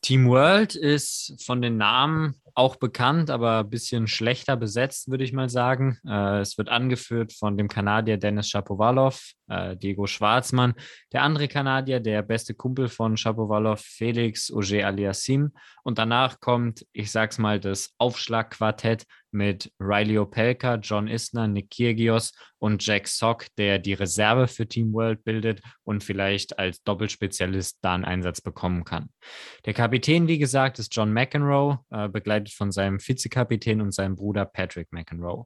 Team World ist von den Namen auch bekannt, aber ein bisschen schlechter besetzt, würde ich mal sagen. Äh, es wird angeführt von dem Kanadier Dennis Shapovalov, äh, Diego Schwarzmann, der andere Kanadier, der beste Kumpel von Shapovalov, Felix Auger Aliassim. Und danach kommt, ich sag's mal, das Aufschlagquartett mit Riley Opelka, John Isner, Nick Kyrgios und Jack Sock, der die Reserve für Team World bildet und vielleicht als Doppelspezialist da einen Einsatz bekommen kann. Der Kapitän, wie gesagt, ist John McEnroe, äh, begleitet von seinem Vizekapitän und seinem Bruder Patrick McEnroe.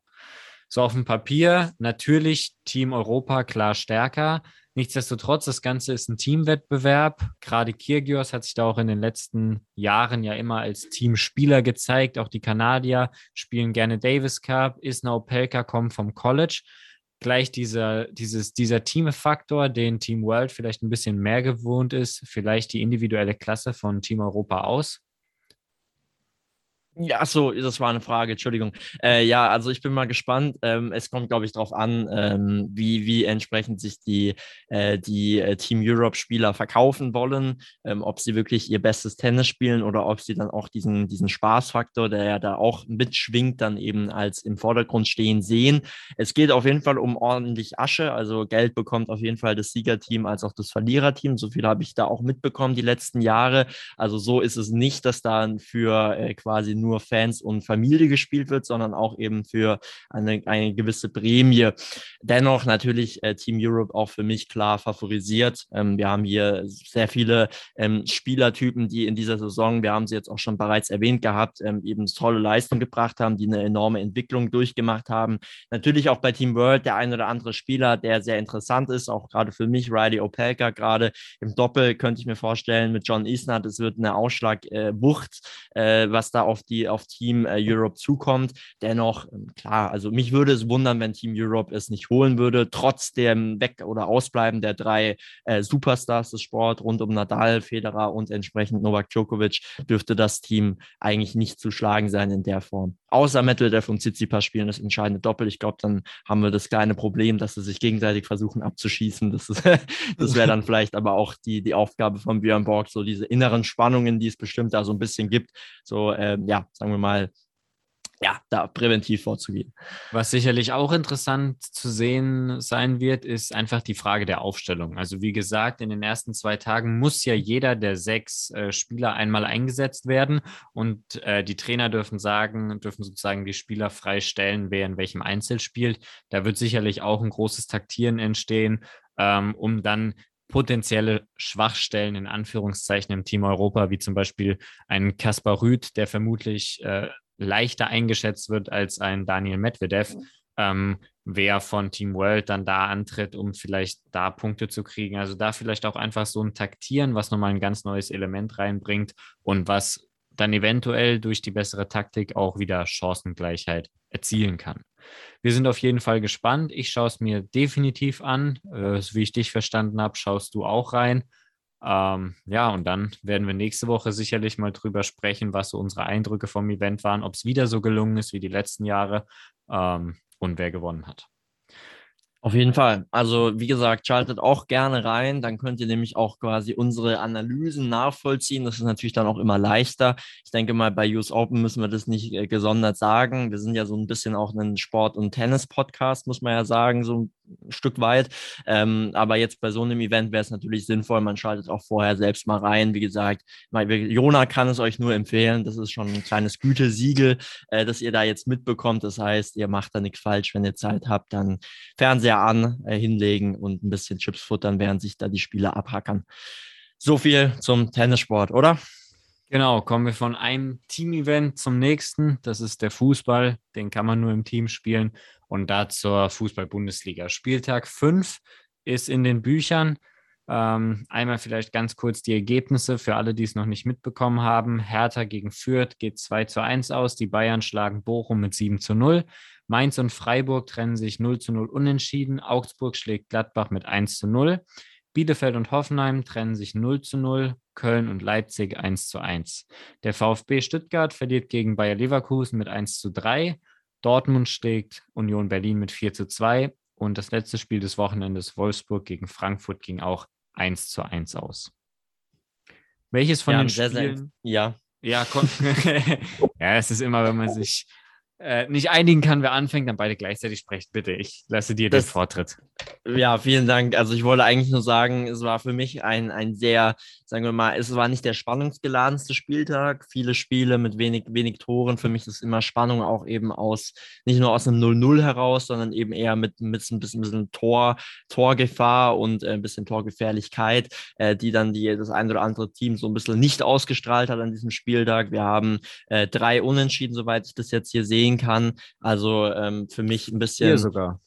So auf dem Papier natürlich Team Europa klar stärker. Nichtsdestotrotz, das Ganze ist ein Teamwettbewerb. Gerade Kirgios hat sich da auch in den letzten Jahren ja immer als Teamspieler gezeigt. Auch die Kanadier spielen gerne Davis Cup. Isna Opelka kommt vom College. Gleich dieser, dieses, dieser Teamfaktor, den Team World vielleicht ein bisschen mehr gewohnt ist, vielleicht die individuelle Klasse von Team Europa aus. Ja, so, das war eine Frage, Entschuldigung. Äh, ja, also ich bin mal gespannt. Ähm, es kommt, glaube ich, darauf an, ähm, wie, wie entsprechend sich die, äh, die äh, Team Europe-Spieler verkaufen wollen, ähm, ob sie wirklich ihr bestes Tennis spielen oder ob sie dann auch diesen, diesen Spaßfaktor, der ja da auch mitschwingt, dann eben als im Vordergrund stehen sehen. Es geht auf jeden Fall um ordentlich Asche, also Geld bekommt auf jeden Fall das Siegerteam als auch das Verliererteam. So viel habe ich da auch mitbekommen die letzten Jahre. Also so ist es nicht, dass dann für äh, quasi nur Fans und Familie gespielt wird, sondern auch eben für eine, eine gewisse Prämie. Dennoch natürlich äh, Team Europe auch für mich klar favorisiert. Ähm, wir haben hier sehr viele ähm, Spielertypen, die in dieser Saison, wir haben sie jetzt auch schon bereits erwähnt gehabt, ähm, eben tolle Leistung gebracht haben, die eine enorme Entwicklung durchgemacht haben. Natürlich auch bei Team World der ein oder andere Spieler, der sehr interessant ist, auch gerade für mich, Riley Opelka, gerade im Doppel könnte ich mir vorstellen, mit John Isner, das wird eine Ausschlagwucht, äh, äh, was da auf die auf Team äh, Europe zukommt. Dennoch, ähm, klar, also mich würde es wundern, wenn Team Europe es nicht holen würde, trotz dem Weg- oder Ausbleiben der drei äh, Superstars des Sports rund um Nadal, Federer und entsprechend Novak Djokovic dürfte das Team eigentlich nicht zu schlagen sein in der Form. Außer Medvedev und Tsitsipas spielen das entscheidende Doppel. Ich glaube, dann haben wir das kleine Problem, dass sie sich gegenseitig versuchen abzuschießen. Das, das wäre dann vielleicht aber auch die, die Aufgabe von Björn Borg, so diese inneren Spannungen, die es bestimmt da so ein bisschen gibt. So, ähm, ja, sagen wir mal, ja, da präventiv vorzugehen. Was sicherlich auch interessant zu sehen sein wird, ist einfach die Frage der Aufstellung. Also wie gesagt, in den ersten zwei Tagen muss ja jeder der sechs äh, Spieler einmal eingesetzt werden und äh, die Trainer dürfen sagen, dürfen sozusagen die Spieler freistellen, wer in welchem Einzel spielt. Da wird sicherlich auch ein großes Taktieren entstehen, ähm, um dann potenzielle Schwachstellen in Anführungszeichen im Team Europa, wie zum Beispiel ein Kaspar Rüth, der vermutlich äh, leichter eingeschätzt wird als ein Daniel Medvedev, ähm, wer von Team World dann da antritt, um vielleicht da Punkte zu kriegen. Also da vielleicht auch einfach so ein Taktieren, was nochmal ein ganz neues Element reinbringt und was dann eventuell durch die bessere Taktik auch wieder Chancengleichheit erzielen kann. Wir sind auf jeden Fall gespannt. Ich schaue es mir definitiv an. Äh, wie ich dich verstanden habe, schaust du auch rein. Ähm, ja, und dann werden wir nächste Woche sicherlich mal drüber sprechen, was so unsere Eindrücke vom Event waren, ob es wieder so gelungen ist wie die letzten Jahre ähm, und wer gewonnen hat. Auf jeden Fall. Also wie gesagt, schaltet auch gerne rein. Dann könnt ihr nämlich auch quasi unsere Analysen nachvollziehen. Das ist natürlich dann auch immer leichter. Ich denke mal, bei US Open müssen wir das nicht äh, gesondert sagen. Wir sind ja so ein bisschen auch ein Sport- und Tennis-Podcast, muss man ja sagen, so ein Stück weit. Ähm, aber jetzt bei so einem Event wäre es natürlich sinnvoll, man schaltet auch vorher selbst mal rein. Wie gesagt, Jona kann es euch nur empfehlen. Das ist schon ein kleines Gütesiegel, äh, das ihr da jetzt mitbekommt. Das heißt, ihr macht da nichts falsch. Wenn ihr Zeit habt, dann Fernseher an, äh, hinlegen und ein bisschen Chips futtern, während sich da die Spieler abhackern. So viel zum Tennissport, oder? Genau, kommen wir von einem Team-Event zum nächsten. Das ist der Fußball. Den kann man nur im Team spielen. Und da zur Fußball-Bundesliga. Spieltag 5 ist in den Büchern. Ähm, einmal vielleicht ganz kurz die Ergebnisse für alle, die es noch nicht mitbekommen haben. Hertha gegen Fürth geht 2 zu 1 aus. Die Bayern schlagen Bochum mit 7 zu 0. Mainz und Freiburg trennen sich 0 zu 0 unentschieden. Augsburg schlägt Gladbach mit 1 zu 0. Bielefeld und Hoffenheim trennen sich 0 zu 0, Köln und Leipzig 1 zu 1. Der VfB Stuttgart verliert gegen Bayer Leverkusen mit 1 zu 3. Dortmund schlägt Union Berlin mit 4 zu 2. Und das letzte Spiel des Wochenendes Wolfsburg gegen Frankfurt ging auch 1 zu 1 aus. Welches von ja, den Spielen? Sehr, ja. Ja, ja, es ist immer, wenn man sich äh, nicht einigen kann, wer anfängt, dann beide gleichzeitig sprechen. Bitte, ich lasse dir das, den Vortritt. Ja, vielen Dank. Also ich wollte eigentlich nur sagen, es war für mich ein, ein sehr, sagen wir mal, es war nicht der spannungsgeladenste Spieltag. Viele Spiele mit wenig, wenig Toren. Für mich ist immer Spannung auch eben aus, nicht nur aus einem 0-0 heraus, sondern eben eher mit, mit ein bisschen, bisschen Tor, Torgefahr und äh, ein bisschen Torgefährlichkeit, äh, die dann die, das ein oder andere Team so ein bisschen nicht ausgestrahlt hat an diesem Spieltag. Wir haben äh, drei Unentschieden, soweit ich das jetzt hier sehe sehen kann. Also ähm, für mich ein bisschen. Hier sogar.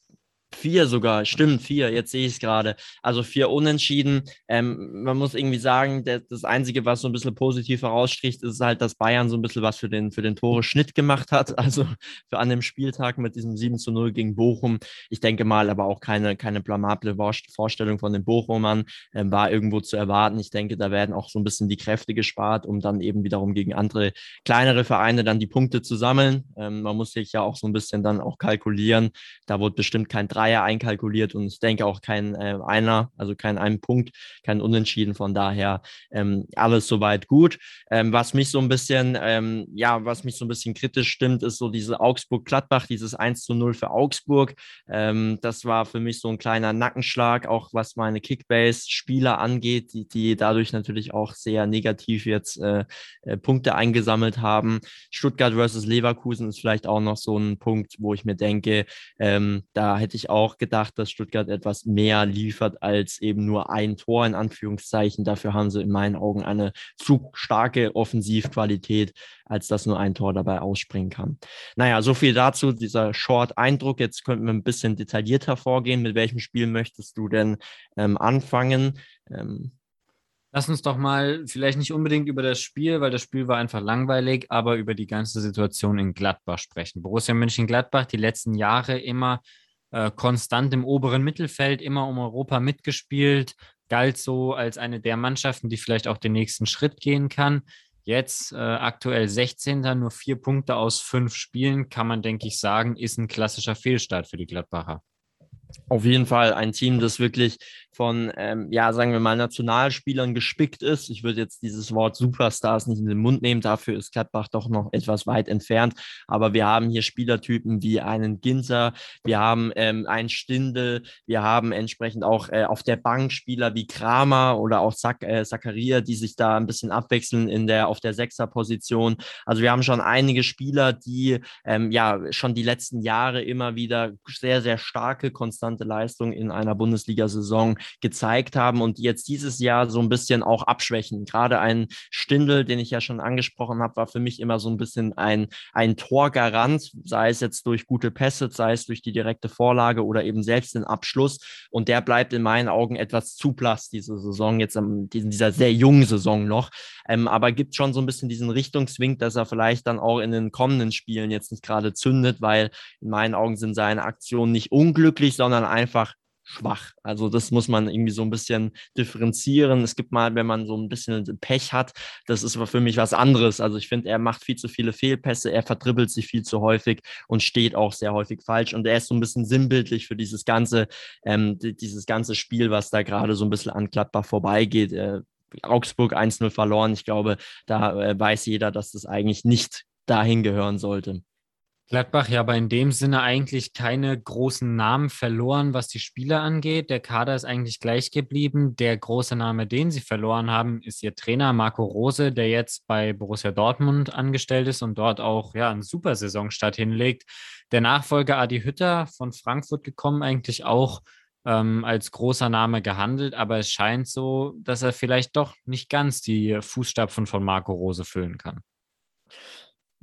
Vier sogar, stimmt, vier, jetzt sehe ich es gerade. Also vier Unentschieden. Ähm, man muss irgendwie sagen, der, das Einzige, was so ein bisschen positiv herausstricht, ist halt, dass Bayern so ein bisschen was für den, für den Tore-Schnitt gemacht hat. Also für an dem Spieltag mit diesem 7 zu 0 gegen Bochum. Ich denke mal, aber auch keine, keine blamable Vorstellung von den Bochumern ähm, war irgendwo zu erwarten. Ich denke, da werden auch so ein bisschen die Kräfte gespart, um dann eben wiederum gegen andere kleinere Vereine dann die Punkte zu sammeln. Ähm, man muss sich ja auch so ein bisschen dann auch kalkulieren. Da wurde bestimmt kein 3 Dreier einkalkuliert und ich denke auch kein äh, Einer, also kein einen Punkt, kein Unentschieden. Von daher ähm, alles soweit gut. Ähm, was mich so ein bisschen, ähm, ja, was mich so ein bisschen kritisch stimmt, ist so diese Augsburg-Gladbach, dieses 1 zu 0 für Augsburg. Ähm, das war für mich so ein kleiner Nackenschlag, auch was meine Kickbase-Spieler angeht, die, die dadurch natürlich auch sehr negativ jetzt äh, äh, Punkte eingesammelt haben. Stuttgart versus Leverkusen ist vielleicht auch noch so ein Punkt, wo ich mir denke, ähm, da hätte ich auch auch gedacht, dass Stuttgart etwas mehr liefert als eben nur ein Tor in Anführungszeichen. Dafür haben sie in meinen Augen eine zu starke Offensivqualität, als dass nur ein Tor dabei ausspringen kann. Naja, so viel dazu, dieser Short-Eindruck. Jetzt könnten wir ein bisschen detaillierter vorgehen. Mit welchem Spiel möchtest du denn ähm, anfangen? Ähm, Lass uns doch mal vielleicht nicht unbedingt über das Spiel, weil das Spiel war einfach langweilig, aber über die ganze Situation in Gladbach sprechen. Borussia Mönchengladbach die letzten Jahre immer äh, konstant im oberen Mittelfeld, immer um Europa mitgespielt, galt so als eine der Mannschaften, die vielleicht auch den nächsten Schritt gehen kann. Jetzt äh, aktuell 16. nur vier Punkte aus fünf Spielen, kann man, denke ich, sagen, ist ein klassischer Fehlstart für die Gladbacher. Auf jeden Fall ein Team, das wirklich von, ähm, ja, sagen wir mal, Nationalspielern gespickt ist. Ich würde jetzt dieses Wort Superstars nicht in den Mund nehmen, dafür ist Gladbach doch noch etwas weit entfernt. Aber wir haben hier Spielertypen wie einen Ginter, wir haben ähm, einen Stindel, wir haben entsprechend auch äh, auf der Bank Spieler wie Kramer oder auch Zak äh, Zakaria, die sich da ein bisschen abwechseln in der, auf der Sechserposition. Also wir haben schon einige Spieler, die ähm, ja schon die letzten Jahre immer wieder sehr, sehr starke, konstante Leistung in einer Bundesliga-Saison gezeigt haben und jetzt dieses Jahr so ein bisschen auch abschwächen. Gerade ein Stindel, den ich ja schon angesprochen habe, war für mich immer so ein bisschen ein, ein Torgarant, sei es jetzt durch gute Pässe, sei es durch die direkte Vorlage oder eben selbst den Abschluss. Und der bleibt in meinen Augen etwas zu blass diese Saison, jetzt in dieser sehr jungen Saison noch. Ähm, aber gibt schon so ein bisschen diesen Richtungswink, dass er vielleicht dann auch in den kommenden Spielen jetzt nicht gerade zündet, weil in meinen Augen sind seine Aktionen nicht unglücklich, sondern einfach schwach. Also das muss man irgendwie so ein bisschen differenzieren. Es gibt mal, wenn man so ein bisschen Pech hat, das ist aber für mich was anderes. Also ich finde, er macht viel zu viele Fehlpässe, er verdribbelt sich viel zu häufig und steht auch sehr häufig falsch. Und er ist so ein bisschen sinnbildlich für dieses ganze, ähm, dieses ganze Spiel, was da gerade so ein bisschen an Gladbach vorbeigeht. Äh, Augsburg 1-0 verloren. Ich glaube, da äh, weiß jeder, dass das eigentlich nicht dahin gehören sollte. Gladbach ja aber in dem Sinne eigentlich keine großen Namen verloren, was die Spieler angeht. Der Kader ist eigentlich gleich geblieben. Der große Name, den sie verloren haben, ist ihr Trainer Marco Rose, der jetzt bei Borussia Dortmund angestellt ist und dort auch ja, einen super Saisonstart hinlegt. Der Nachfolger Adi Hütter von Frankfurt gekommen, eigentlich auch ähm, als großer Name gehandelt, aber es scheint so, dass er vielleicht doch nicht ganz die Fußstapfen von Marco Rose füllen kann.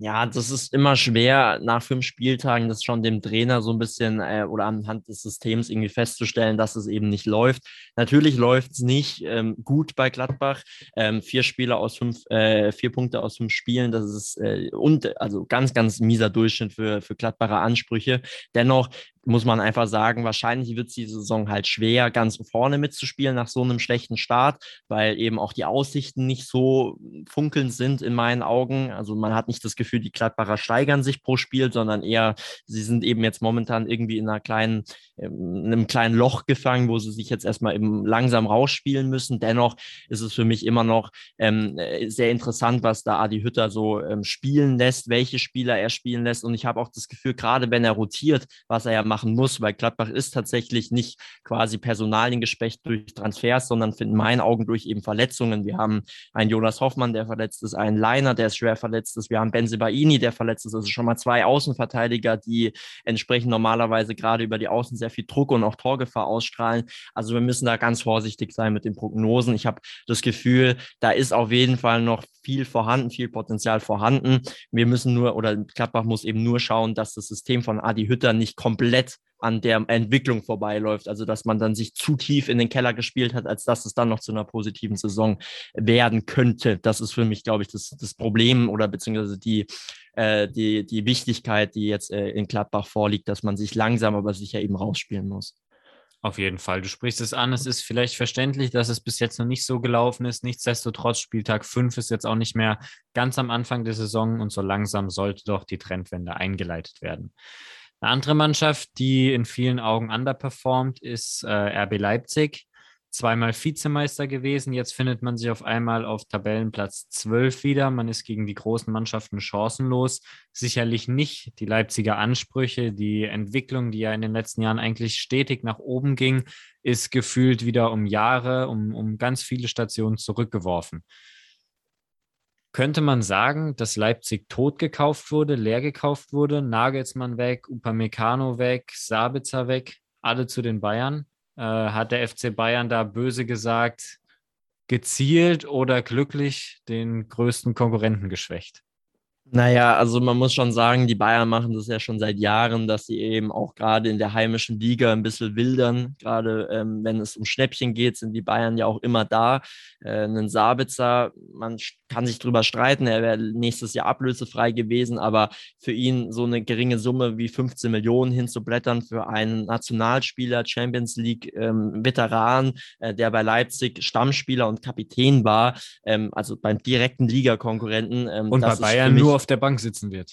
Ja, das ist immer schwer, nach fünf Spieltagen das schon dem Trainer so ein bisschen äh, oder anhand des Systems irgendwie festzustellen, dass es eben nicht läuft. Natürlich läuft es nicht ähm, gut bei Gladbach. Ähm, vier Spieler aus fünf, äh, vier Punkte aus fünf Spielen, das ist äh, und also ganz, ganz mieser Durchschnitt für, für Gladbacher Ansprüche. Dennoch muss man einfach sagen, wahrscheinlich wird es die Saison halt schwer, ganz vorne mitzuspielen nach so einem schlechten Start, weil eben auch die Aussichten nicht so funkelnd sind in meinen Augen. Also man hat nicht das Gefühl, die Gladbacher steigern sich pro Spiel, sondern eher, sie sind eben jetzt momentan irgendwie in einer kleinen, ähm, in einem kleinen Loch gefangen, wo sie sich jetzt erstmal eben langsam rausspielen müssen. Dennoch ist es für mich immer noch ähm, sehr interessant, was da Adi Hütter so ähm, spielen lässt, welche Spieler er spielen lässt. Und ich habe auch das Gefühl, gerade wenn er rotiert, was er ja machen muss, weil Gladbach ist tatsächlich nicht quasi Personaliengespecht durch Transfers, sondern in meinen Augen durch eben Verletzungen. Wir haben einen Jonas Hoffmann, der verletzt ist, einen Leiner, der schwer verletzt ist. Wir haben Benzebaini, der verletzt ist. Also schon mal zwei Außenverteidiger, die entsprechend normalerweise gerade über die Außen sehr viel Druck und auch Torgefahr ausstrahlen. Also wir müssen da ganz vorsichtig sein mit den Prognosen. Ich habe das Gefühl, da ist auf jeden Fall noch viel vorhanden, viel Potenzial vorhanden. Wir müssen nur, oder Gladbach muss eben nur schauen, dass das System von Adi Hütter nicht komplett an der Entwicklung vorbeiläuft. Also dass man dann sich zu tief in den Keller gespielt hat, als dass es dann noch zu einer positiven Saison werden könnte. Das ist für mich, glaube ich, das, das Problem oder beziehungsweise die, äh, die, die Wichtigkeit, die jetzt äh, in Gladbach vorliegt, dass man sich langsam aber sicher eben rausspielen muss. Auf jeden Fall. Du sprichst es an. Es ist vielleicht verständlich, dass es bis jetzt noch nicht so gelaufen ist. Nichtsdestotrotz, Spieltag 5 ist jetzt auch nicht mehr ganz am Anfang der Saison und so langsam sollte doch die Trendwende eingeleitet werden. Eine andere Mannschaft, die in vielen Augen underperformt, ist äh, RB Leipzig. Zweimal Vizemeister gewesen. Jetzt findet man sich auf einmal auf Tabellenplatz 12 wieder. Man ist gegen die großen Mannschaften chancenlos. Sicherlich nicht die Leipziger Ansprüche. Die Entwicklung, die ja in den letzten Jahren eigentlich stetig nach oben ging, ist gefühlt wieder um Jahre, um, um ganz viele Stationen zurückgeworfen. Könnte man sagen, dass Leipzig tot gekauft wurde, leer gekauft wurde, Nagelsmann weg, Upamecano weg, Sabitzer weg, alle zu den Bayern? Äh, hat der FC Bayern da böse gesagt, gezielt oder glücklich den größten Konkurrenten geschwächt? Naja, also man muss schon sagen, die Bayern machen das ja schon seit Jahren, dass sie eben auch gerade in der heimischen Liga ein bisschen wildern. Gerade ähm, wenn es um Schnäppchen geht, sind die Bayern ja auch immer da. Äh, ein Sabitzer, man kann sich drüber streiten, er wäre nächstes Jahr ablösefrei gewesen, aber für ihn so eine geringe Summe wie 15 Millionen hinzublättern für einen Nationalspieler, Champions League ähm, Veteran, äh, der bei Leipzig Stammspieler und Kapitän war, ähm, also beim direkten Ligakonkurrenten. Ähm, und bei Bayern nur auf der Bank sitzen wird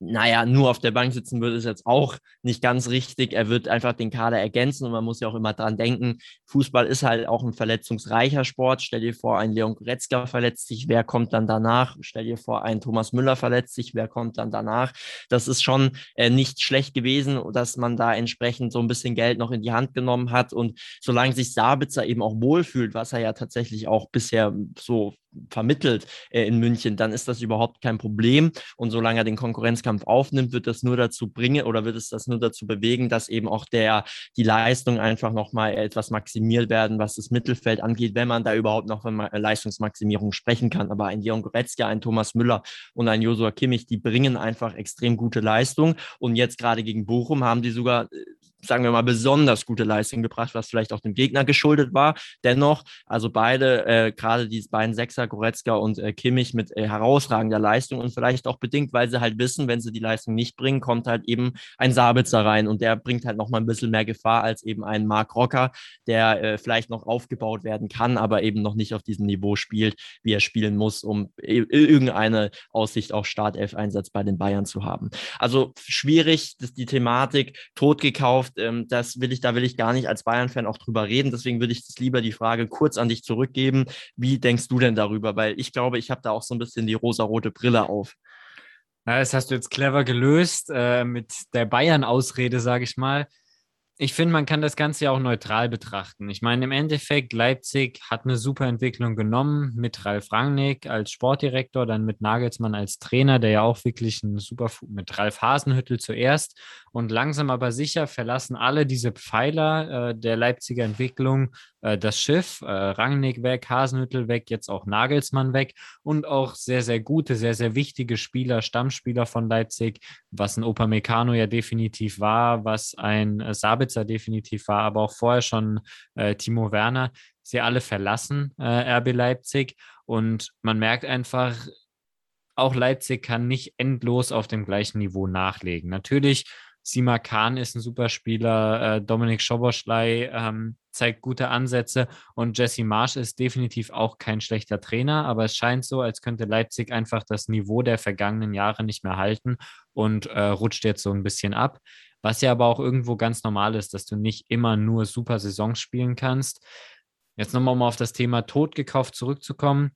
naja, nur auf der Bank sitzen würde, ist jetzt auch nicht ganz richtig. Er wird einfach den Kader ergänzen und man muss ja auch immer dran denken, Fußball ist halt auch ein verletzungsreicher Sport. Stell dir vor, ein Leon Goretzka verletzt sich, wer kommt dann danach? Stell dir vor, ein Thomas Müller verletzt sich, wer kommt dann danach? Das ist schon äh, nicht schlecht gewesen, dass man da entsprechend so ein bisschen Geld noch in die Hand genommen hat und solange sich Sabitzer eben auch wohlfühlt, was er ja tatsächlich auch bisher so vermittelt äh, in München, dann ist das überhaupt kein Problem. Und solange er den Konkurrenzkampf aufnimmt, wird das nur dazu bringen oder wird es das nur dazu bewegen, dass eben auch der, die Leistung einfach nochmal etwas maximiert werden, was das Mittelfeld angeht, wenn man da überhaupt noch von Leistungsmaximierung sprechen kann. Aber ein Leon Goretzka, ein Thomas Müller und ein Josua Kimmich, die bringen einfach extrem gute Leistung. Und jetzt gerade gegen Bochum haben die sogar äh, sagen wir mal, besonders gute Leistung gebracht, was vielleicht auch dem Gegner geschuldet war. Dennoch, also beide, äh, gerade die beiden Sechser, Goretzka und äh, Kimmich mit äh, herausragender Leistung und vielleicht auch bedingt, weil sie halt wissen, wenn sie die Leistung nicht bringen, kommt halt eben ein Sabitzer rein und der bringt halt nochmal ein bisschen mehr Gefahr als eben ein Mark Rocker, der äh, vielleicht noch aufgebaut werden kann, aber eben noch nicht auf diesem Niveau spielt, wie er spielen muss, um irgendeine Aussicht auf Startelf-Einsatz bei den Bayern zu haben. Also schwierig, dass die Thematik totgekauft, ähm, das will ich, da will ich gar nicht als Bayern-Fan auch drüber reden. Deswegen würde ich das lieber die Frage kurz an dich zurückgeben. Wie denkst du denn darüber? Weil ich glaube, ich habe da auch so ein bisschen die rosarote Brille auf. Na, das hast du jetzt clever gelöst äh, mit der Bayern-Ausrede, sage ich mal ich finde, man kann das Ganze ja auch neutral betrachten. Ich meine, im Endeffekt, Leipzig hat eine super Entwicklung genommen mit Ralf Rangnick als Sportdirektor, dann mit Nagelsmann als Trainer, der ja auch wirklich ein super, mit Ralf Hasenhüttel zuerst. Und langsam aber sicher verlassen alle diese Pfeiler äh, der Leipziger Entwicklung äh, das Schiff. Äh, Rangnick weg, Hasenhüttel weg, jetzt auch Nagelsmann weg und auch sehr, sehr gute, sehr, sehr wichtige Spieler, Stammspieler von Leipzig, was ein Opa Meccano ja definitiv war, was ein äh, Sabitzer definitiv war, aber auch vorher schon äh, Timo Werner. Sie alle verlassen äh, RB Leipzig und man merkt einfach, auch Leipzig kann nicht endlos auf dem gleichen Niveau nachlegen. Natürlich Sima Khan ist ein super Spieler, Dominik Schoboschlei ähm, zeigt gute Ansätze und Jesse Marsch ist definitiv auch kein schlechter Trainer, aber es scheint so, als könnte Leipzig einfach das Niveau der vergangenen Jahre nicht mehr halten und äh, rutscht jetzt so ein bisschen ab. Was ja aber auch irgendwo ganz normal ist, dass du nicht immer nur super Saisons spielen kannst. Jetzt nochmal, um auf das Thema Tod gekauft zurückzukommen.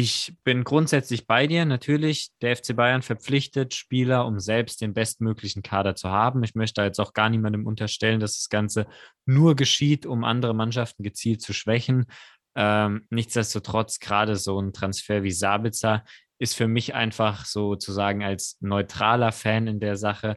Ich bin grundsätzlich bei dir. Natürlich, der FC Bayern verpflichtet Spieler, um selbst den bestmöglichen Kader zu haben. Ich möchte jetzt auch gar niemandem unterstellen, dass das Ganze nur geschieht, um andere Mannschaften gezielt zu schwächen. Ähm, nichtsdestotrotz, gerade so ein Transfer wie Sabitzer ist für mich einfach sozusagen als neutraler Fan in der Sache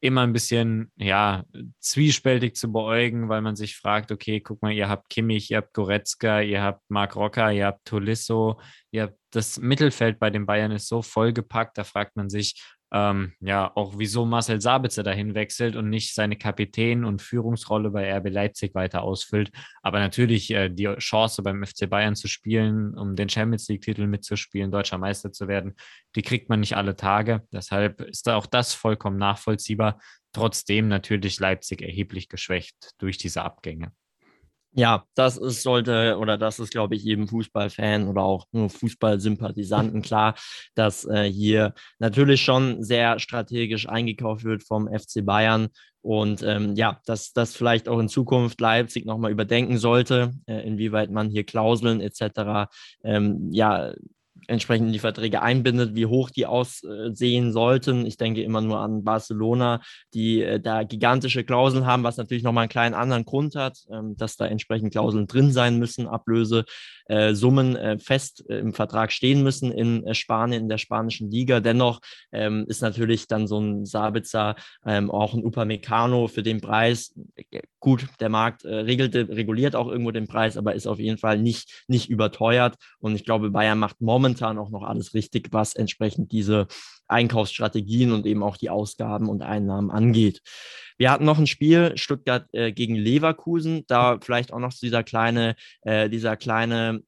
immer ein bisschen, ja, zwiespältig zu beäugen, weil man sich fragt, okay, guck mal, ihr habt Kimmich, ihr habt Goretzka, ihr habt Marc Rocker, ihr habt Tolisso, ihr habt das Mittelfeld bei den Bayern ist so vollgepackt, da fragt man sich, ähm, ja, auch wieso Marcel Sabitzer dahin wechselt und nicht seine Kapitän- und Führungsrolle bei RB Leipzig weiter ausfüllt. Aber natürlich äh, die Chance beim FC Bayern zu spielen, um den Champions League-Titel mitzuspielen, deutscher Meister zu werden, die kriegt man nicht alle Tage. Deshalb ist da auch das vollkommen nachvollziehbar. Trotzdem natürlich Leipzig erheblich geschwächt durch diese Abgänge. Ja, das ist, sollte oder das ist, glaube ich, jedem Fußballfan oder auch nur Fußballsympathisanten klar, dass äh, hier natürlich schon sehr strategisch eingekauft wird vom FC Bayern und ähm, ja, dass das vielleicht auch in Zukunft Leipzig nochmal überdenken sollte, äh, inwieweit man hier Klauseln etc. Ähm, ja entsprechend in die Verträge einbindet, wie hoch die aussehen sollten. Ich denke immer nur an Barcelona, die äh, da gigantische Klauseln haben, was natürlich nochmal einen kleinen anderen Grund hat, ähm, dass da entsprechend Klauseln drin sein müssen, Ablöse äh, Summen äh, fest im Vertrag stehen müssen in Spanien, in der spanischen Liga. Dennoch ähm, ist natürlich dann so ein Sabitzer, ähm, auch ein Upamecano für den Preis. Gut, der Markt regelt, reguliert auch irgendwo den Preis, aber ist auf jeden Fall nicht, nicht überteuert. Und ich glaube, Bayern macht momentan auch noch alles richtig, was entsprechend diese Einkaufsstrategien und eben auch die Ausgaben und Einnahmen angeht. Wir hatten noch ein Spiel, Stuttgart äh, gegen Leverkusen, da vielleicht auch noch dieser kleine, äh, dieser kleine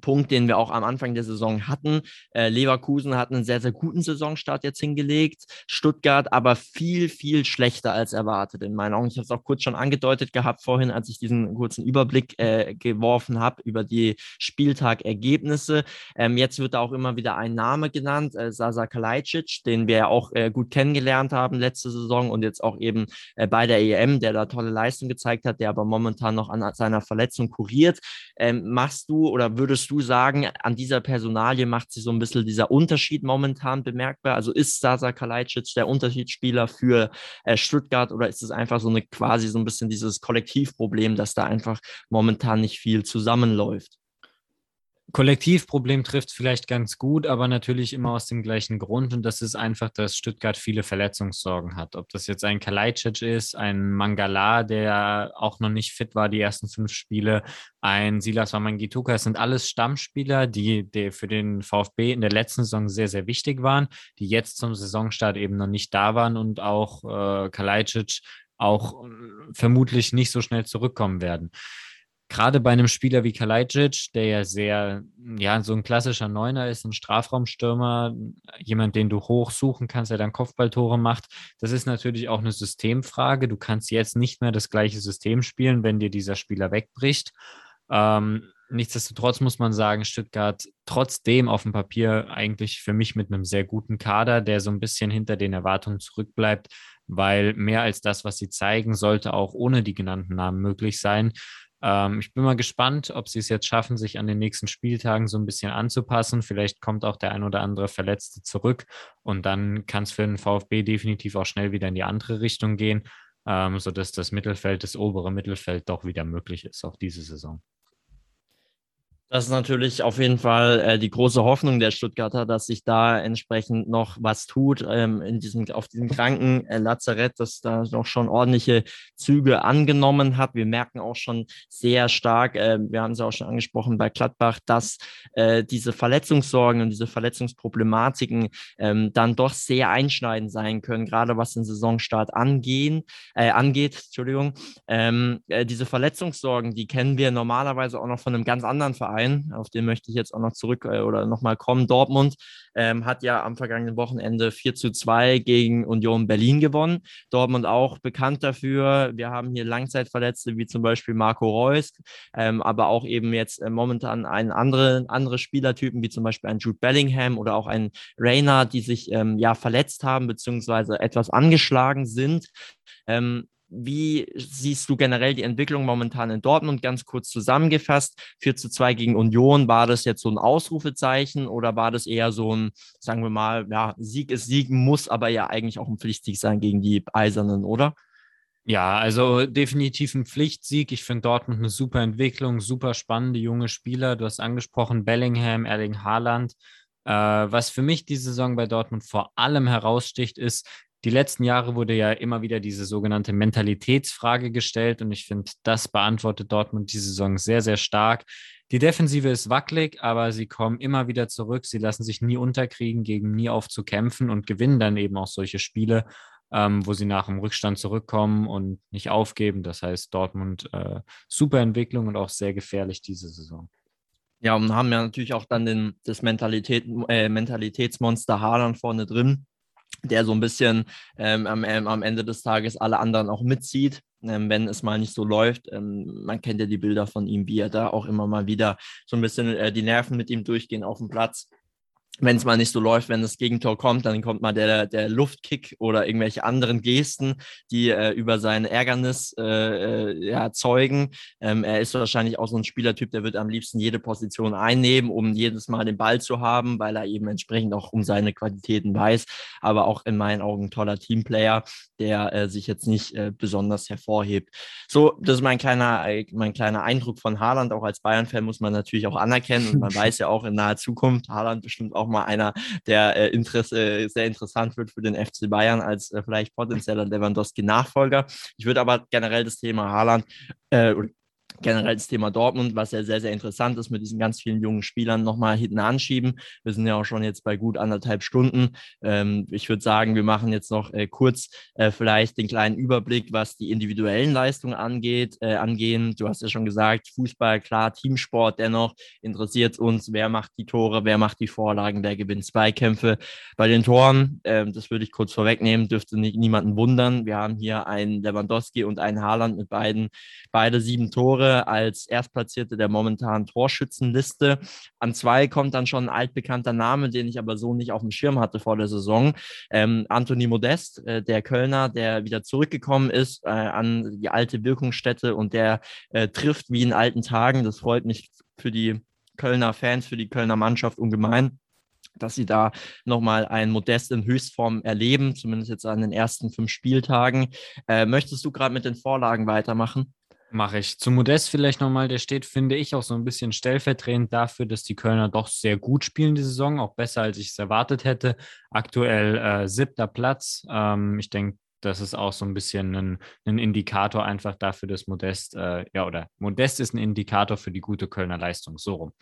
Punkt, den wir auch am Anfang der Saison hatten. Äh, Leverkusen hat einen sehr, sehr guten Saisonstart jetzt hingelegt. Stuttgart aber viel, viel schlechter als erwartet in meinen Augen. Ich habe es auch kurz schon angedeutet gehabt vorhin, als ich diesen kurzen Überblick äh, geworfen habe über die Spieltagergebnisse. Ähm, jetzt wird da auch immer wieder ein Name genannt, äh, Sasa Kalajdzic, den wir auch äh, gut kennengelernt haben letzte Saison und jetzt auch eben äh, bei der EM, der da tolle Leistung gezeigt hat, der aber momentan noch an seiner Verletzung kuriert. Ähm, machst du oder würdest würdest du sagen, an dieser Personalie macht sich so ein bisschen dieser Unterschied momentan bemerkbar? Also ist Sasa Kalajdzic der Unterschiedsspieler für äh, Stuttgart oder ist es einfach so eine quasi so ein bisschen dieses Kollektivproblem, dass da einfach momentan nicht viel zusammenläuft? Kollektivproblem trifft vielleicht ganz gut, aber natürlich immer aus dem gleichen Grund. Und das ist einfach, dass Stuttgart viele Verletzungssorgen hat. Ob das jetzt ein Kalajdzic ist, ein Mangala, der auch noch nicht fit war, die ersten fünf Spiele, ein Silas Wamangituka, es sind alles Stammspieler, die, die für den VfB in der letzten Saison sehr, sehr wichtig waren, die jetzt zum Saisonstart eben noch nicht da waren und auch äh, Kalajdzic auch äh, vermutlich nicht so schnell zurückkommen werden gerade bei einem Spieler wie Kalajdzic, der ja sehr, ja, so ein klassischer Neuner ist, ein Strafraumstürmer, jemand, den du hochsuchen kannst, der dann Kopfballtore macht, das ist natürlich auch eine Systemfrage. Du kannst jetzt nicht mehr das gleiche System spielen, wenn dir dieser Spieler wegbricht. Ähm, nichtsdestotrotz muss man sagen, Stuttgart trotzdem auf dem Papier eigentlich für mich mit einem sehr guten Kader, der so ein bisschen hinter den Erwartungen zurückbleibt, weil mehr als das, was sie zeigen, sollte auch ohne die genannten Namen möglich sein. Ähm, ich bin mal gespannt, ob sie es jetzt schaffen, sich an den nächsten Spieltagen so ein bisschen anzupassen. Vielleicht kommt auch der ein oder andere Verletzte zurück und dann kann es für den VfB definitiv auch schnell wieder in die andere Richtung gehen, ähm, sodass das Mittelfeld, das obere Mittelfeld doch wieder möglich ist, auch diese Saison. Das ist natürlich auf jeden Fall äh, die große Hoffnung der Stuttgarter, dass sich da entsprechend noch was tut ähm, in diesem, auf diesem kranken äh, Lazarett, dass da noch schon ordentliche Züge angenommen hat. Wir merken auch schon sehr stark, äh, wir haben es ja auch schon angesprochen bei Gladbach, dass äh, diese Verletzungssorgen und diese Verletzungsproblematiken ähm, dann doch sehr einschneidend sein können, gerade was den Saisonstart angehen, äh, angeht. Entschuldigung. Ähm, äh, diese Verletzungssorgen, die kennen wir normalerweise auch noch von einem ganz anderen Verein Verein, auf den möchte ich jetzt auch noch zurück äh, oder nochmal kommen. Dortmund ähm, hat ja am vergangenen Wochenende 4 zu 2 gegen Union Berlin gewonnen. Dortmund auch bekannt dafür. Wir haben hier Langzeitverletzte wie zum Beispiel Marco Reus, ähm, aber auch eben jetzt äh, momentan einen andere, andere Spielertypen wie zum Beispiel ein Jude Bellingham oder auch ein Rainer, die sich ähm, ja verletzt haben beziehungsweise etwas angeschlagen sind. Ähm, wie siehst du generell die Entwicklung momentan in Dortmund? Ganz kurz zusammengefasst. 4 zu 2 gegen Union. War das jetzt so ein Ausrufezeichen oder war das eher so ein, sagen wir mal, ja, Sieg ist Sieg, muss aber ja eigentlich auch ein Pflichtsieg sein gegen die Eisernen, oder? Ja, also definitiv ein Pflichtsieg. Ich finde Dortmund eine super Entwicklung, super spannende junge Spieler. Du hast angesprochen Bellingham, Erling Haaland. Äh, was für mich die Saison bei Dortmund vor allem heraussticht, ist, die letzten Jahre wurde ja immer wieder diese sogenannte Mentalitätsfrage gestellt und ich finde, das beantwortet Dortmund diese Saison sehr, sehr stark. Die Defensive ist wackelig, aber sie kommen immer wieder zurück. Sie lassen sich nie unterkriegen, gegen nie aufzukämpfen und gewinnen dann eben auch solche Spiele, ähm, wo sie nach dem Rückstand zurückkommen und nicht aufgeben. Das heißt, Dortmund äh, super Entwicklung und auch sehr gefährlich diese Saison. Ja, und haben ja natürlich auch dann den, das Mentalität, äh, Mentalitätsmonster Haaland vorne drin, der so ein bisschen ähm, am, ähm, am Ende des Tages alle anderen auch mitzieht, ähm, wenn es mal nicht so läuft. Ähm, man kennt ja die Bilder von ihm, wie er da auch immer mal wieder so ein bisschen äh, die Nerven mit ihm durchgehen auf dem Platz wenn es mal nicht so läuft, wenn das Gegentor kommt, dann kommt mal der, der Luftkick oder irgendwelche anderen Gesten, die äh, über sein Ärgernis äh, äh, ja, zeugen. Ähm, er ist wahrscheinlich auch so ein Spielertyp, der wird am liebsten jede Position einnehmen, um jedes Mal den Ball zu haben, weil er eben entsprechend auch um seine Qualitäten weiß, aber auch in meinen Augen ein toller Teamplayer, der äh, sich jetzt nicht äh, besonders hervorhebt. So, das ist mein kleiner, äh, mein kleiner Eindruck von Haaland. Auch als Bayern-Fan muss man natürlich auch anerkennen und man weiß ja auch in naher Zukunft, Haaland bestimmt auch mal einer, der äh, Interesse, sehr interessant wird für den FC Bayern als äh, vielleicht potenzieller Lewandowski-Nachfolger. Ich würde aber generell das Thema Haaland äh, generell das Thema Dortmund, was ja sehr, sehr interessant ist, mit diesen ganz vielen jungen Spielern nochmal hinten anschieben. Wir sind ja auch schon jetzt bei gut anderthalb Stunden. Ähm, ich würde sagen, wir machen jetzt noch äh, kurz äh, vielleicht den kleinen Überblick, was die individuellen Leistungen angeht, äh, angehen. Du hast ja schon gesagt, Fußball, klar, Teamsport, dennoch interessiert uns, wer macht die Tore, wer macht die Vorlagen, wer gewinnt Zweikämpfe. Bei den Toren, ähm, das würde ich kurz vorwegnehmen, dürfte nicht, niemanden wundern. Wir haben hier einen Lewandowski und einen Haaland mit beiden, beide sieben Tore als Erstplatzierte der momentanen Torschützenliste. An zwei kommt dann schon ein altbekannter Name, den ich aber so nicht auf dem Schirm hatte vor der Saison. Ähm, Anthony Modest, äh, der Kölner, der wieder zurückgekommen ist äh, an die alte Wirkungsstätte und der äh, trifft wie in alten Tagen. Das freut mich für die Kölner Fans, für die Kölner Mannschaft ungemein dass sie da nochmal ein Modest in Höchstform erleben, zumindest jetzt an den ersten fünf Spieltagen. Äh, möchtest du gerade mit den Vorlagen weitermachen? Mache ich. Zu Modest vielleicht nochmal, der steht, finde ich, auch so ein bisschen stellvertretend dafür, dass die Kölner doch sehr gut spielen die Saison, auch besser, als ich es erwartet hätte. Aktuell äh, siebter Platz. Ähm, ich denke, das ist auch so ein bisschen ein, ein Indikator einfach dafür, dass Modest, äh, ja, oder Modest ist ein Indikator für die gute Kölner Leistung. So rum.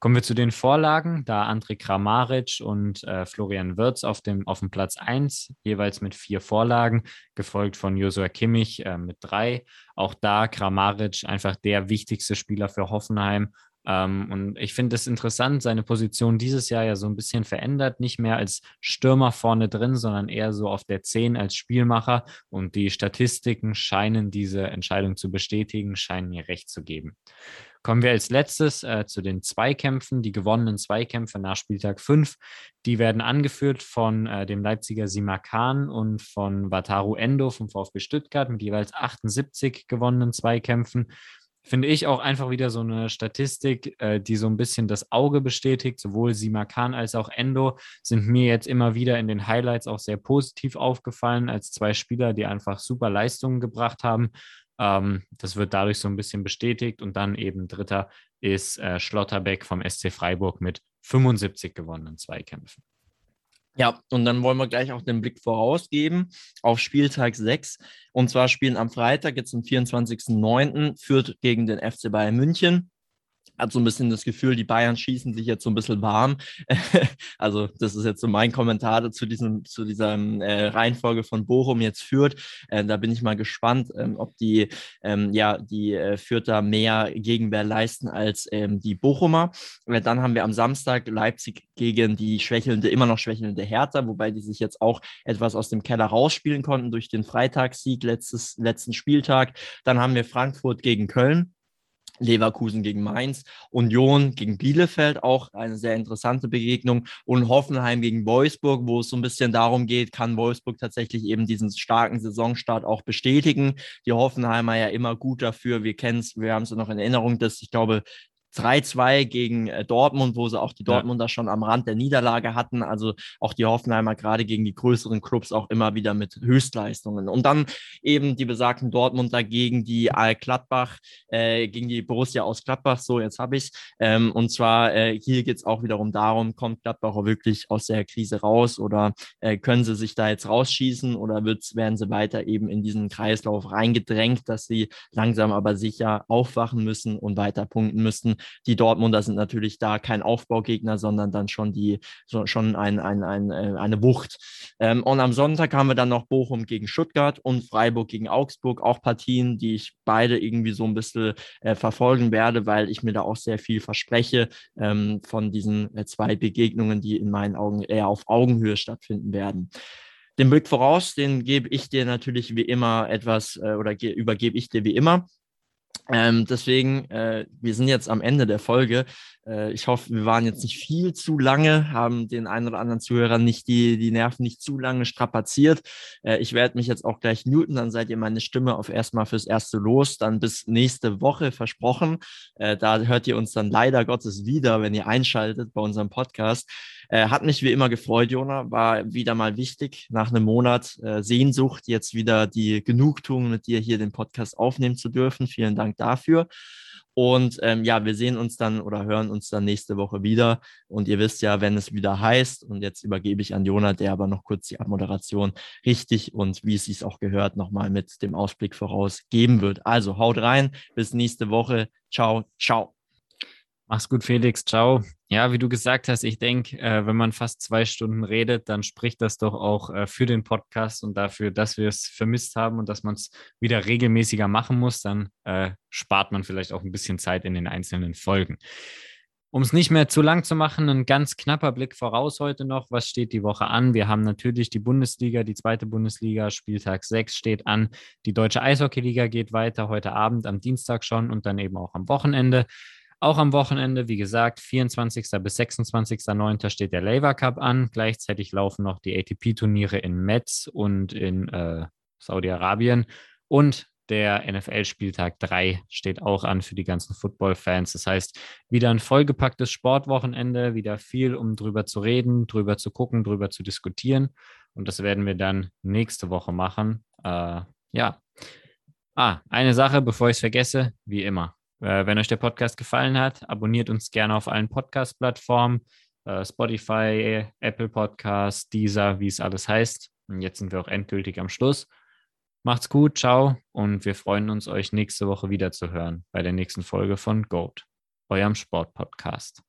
Kommen wir zu den Vorlagen, da André Kramaric und äh, Florian Wirz auf dem, auf dem Platz 1, jeweils mit vier Vorlagen, gefolgt von Josua Kimmich äh, mit drei. Auch da Kramaric einfach der wichtigste Spieler für Hoffenheim ähm, und ich finde es interessant, seine Position dieses Jahr ja so ein bisschen verändert, nicht mehr als Stürmer vorne drin, sondern eher so auf der 10 als Spielmacher. Und die Statistiken scheinen diese Entscheidung zu bestätigen, scheinen mir recht zu geben. Kommen wir als letztes äh, zu den Zweikämpfen, die gewonnenen Zweikämpfe nach Spieltag 5. Die werden angeführt von äh, dem Leipziger Simakan und von Wataru Endo vom VfB Stuttgart mit jeweils 78 gewonnenen Zweikämpfen finde ich auch einfach wieder so eine Statistik, äh, die so ein bisschen das Auge bestätigt. Sowohl Simakan als auch Endo sind mir jetzt immer wieder in den Highlights auch sehr positiv aufgefallen als zwei Spieler, die einfach super Leistungen gebracht haben. Ähm, das wird dadurch so ein bisschen bestätigt. Und dann eben dritter ist äh, Schlotterbeck vom SC Freiburg mit 75 gewonnenen Zweikämpfen. Ja, und dann wollen wir gleich auch den Blick vorausgeben auf Spieltag 6. Und zwar spielen am Freitag, jetzt am 24.09., führt gegen den FC Bayern München hat so ein bisschen das Gefühl, die Bayern schießen sich jetzt so ein bisschen warm. also das ist jetzt so mein Kommentar zu diesem zu dieser äh, Reihenfolge von Bochum jetzt führt. Äh, da bin ich mal gespannt, ähm, ob die ähm, ja die äh, Fürther mehr Gegenwehr leisten als ähm, die Bochumer. dann haben wir am Samstag Leipzig gegen die schwächelnde immer noch schwächelnde Hertha, wobei die sich jetzt auch etwas aus dem Keller rausspielen konnten durch den Freitagssieg letztes letzten Spieltag. Dann haben wir Frankfurt gegen Köln. Leverkusen gegen Mainz, Union gegen Bielefeld, auch eine sehr interessante Begegnung und Hoffenheim gegen Wolfsburg, wo es so ein bisschen darum geht, kann Wolfsburg tatsächlich eben diesen starken Saisonstart auch bestätigen. Die Hoffenheimer ja immer gut dafür. Wir kennen es, wir haben es noch in Erinnerung, dass ich glaube, 3-2 gegen äh, Dortmund, wo sie auch die Dortmunder ja. schon am Rand der Niederlage hatten. Also auch die Hoffenheimer gerade gegen die größeren Clubs auch immer wieder mit Höchstleistungen. Und dann eben die besagten Dortmunder gegen die Al Gladbach, äh, gegen die Borussia aus Gladbach. So, jetzt habe ich ähm, Und zwar äh, hier geht es auch wiederum darum, kommt Gladbach auch wirklich aus der Krise raus oder äh, können sie sich da jetzt rausschießen oder wird's, werden sie weiter eben in diesen Kreislauf reingedrängt, dass sie langsam aber sicher aufwachen müssen und weiter punkten müssen. Die Dortmunder sind natürlich da kein Aufbaugegner, sondern dann schon die, so, schon ein, ein, ein, äh, eine Wucht. Ähm, und am Sonntag haben wir dann noch Bochum gegen Stuttgart und Freiburg gegen Augsburg, auch Partien, die ich beide irgendwie so ein bisschen äh, verfolgen werde, weil ich mir da auch sehr viel verspreche ähm, von diesen äh, zwei Begegnungen, die in meinen Augen eher auf Augenhöhe stattfinden werden. Den Blick voraus, den gebe ich dir natürlich wie immer etwas äh, oder übergebe ich dir wie immer. Ähm, deswegen, äh, wir sind jetzt am Ende der Folge. Äh, ich hoffe, wir waren jetzt nicht viel zu lange, haben den einen oder anderen Zuhörern nicht die, die Nerven nicht zu lange strapaziert. Äh, ich werde mich jetzt auch gleich muten, dann seid ihr meine Stimme auf erstmal fürs erste los, dann bis nächste Woche versprochen. Äh, da hört ihr uns dann leider Gottes wieder, wenn ihr einschaltet bei unserem Podcast. Äh, hat mich wie immer gefreut, Jona. War wieder mal wichtig, nach einem Monat äh, Sehnsucht jetzt wieder die Genugtuung mit dir hier den Podcast aufnehmen zu dürfen. Vielen Dank dafür. Und ähm, ja, wir sehen uns dann oder hören uns dann nächste Woche wieder. Und ihr wisst ja, wenn es wieder heißt, und jetzt übergebe ich an Jona, der aber noch kurz die Abmoderation richtig und wie es sich auch gehört, nochmal mit dem Ausblick voraus geben wird. Also haut rein, bis nächste Woche. Ciao, ciao. Mach's gut, Felix. Ciao. Ja, wie du gesagt hast, ich denke, äh, wenn man fast zwei Stunden redet, dann spricht das doch auch äh, für den Podcast und dafür, dass wir es vermisst haben und dass man es wieder regelmäßiger machen muss. Dann äh, spart man vielleicht auch ein bisschen Zeit in den einzelnen Folgen. Um es nicht mehr zu lang zu machen, ein ganz knapper Blick voraus heute noch. Was steht die Woche an? Wir haben natürlich die Bundesliga, die zweite Bundesliga, Spieltag 6 steht an. Die deutsche Eishockeyliga geht weiter heute Abend, am Dienstag schon und dann eben auch am Wochenende. Auch am Wochenende, wie gesagt, 24. bis 26.09. steht der Laver Cup an. Gleichzeitig laufen noch die ATP-Turniere in Metz und in äh, Saudi-Arabien. Und der NFL-Spieltag 3 steht auch an für die ganzen Football-Fans. Das heißt, wieder ein vollgepacktes Sportwochenende, wieder viel, um drüber zu reden, drüber zu gucken, drüber zu diskutieren. Und das werden wir dann nächste Woche machen. Äh, ja, Ah, eine Sache, bevor ich es vergesse, wie immer. Äh, wenn euch der Podcast gefallen hat, abonniert uns gerne auf allen Podcast-Plattformen, äh, Spotify, Apple Podcasts, Deezer, wie es alles heißt. Und jetzt sind wir auch endgültig am Schluss. Macht's gut, ciao und wir freuen uns, euch nächste Woche wieder zu hören bei der nächsten Folge von GOAT, eurem Sportpodcast.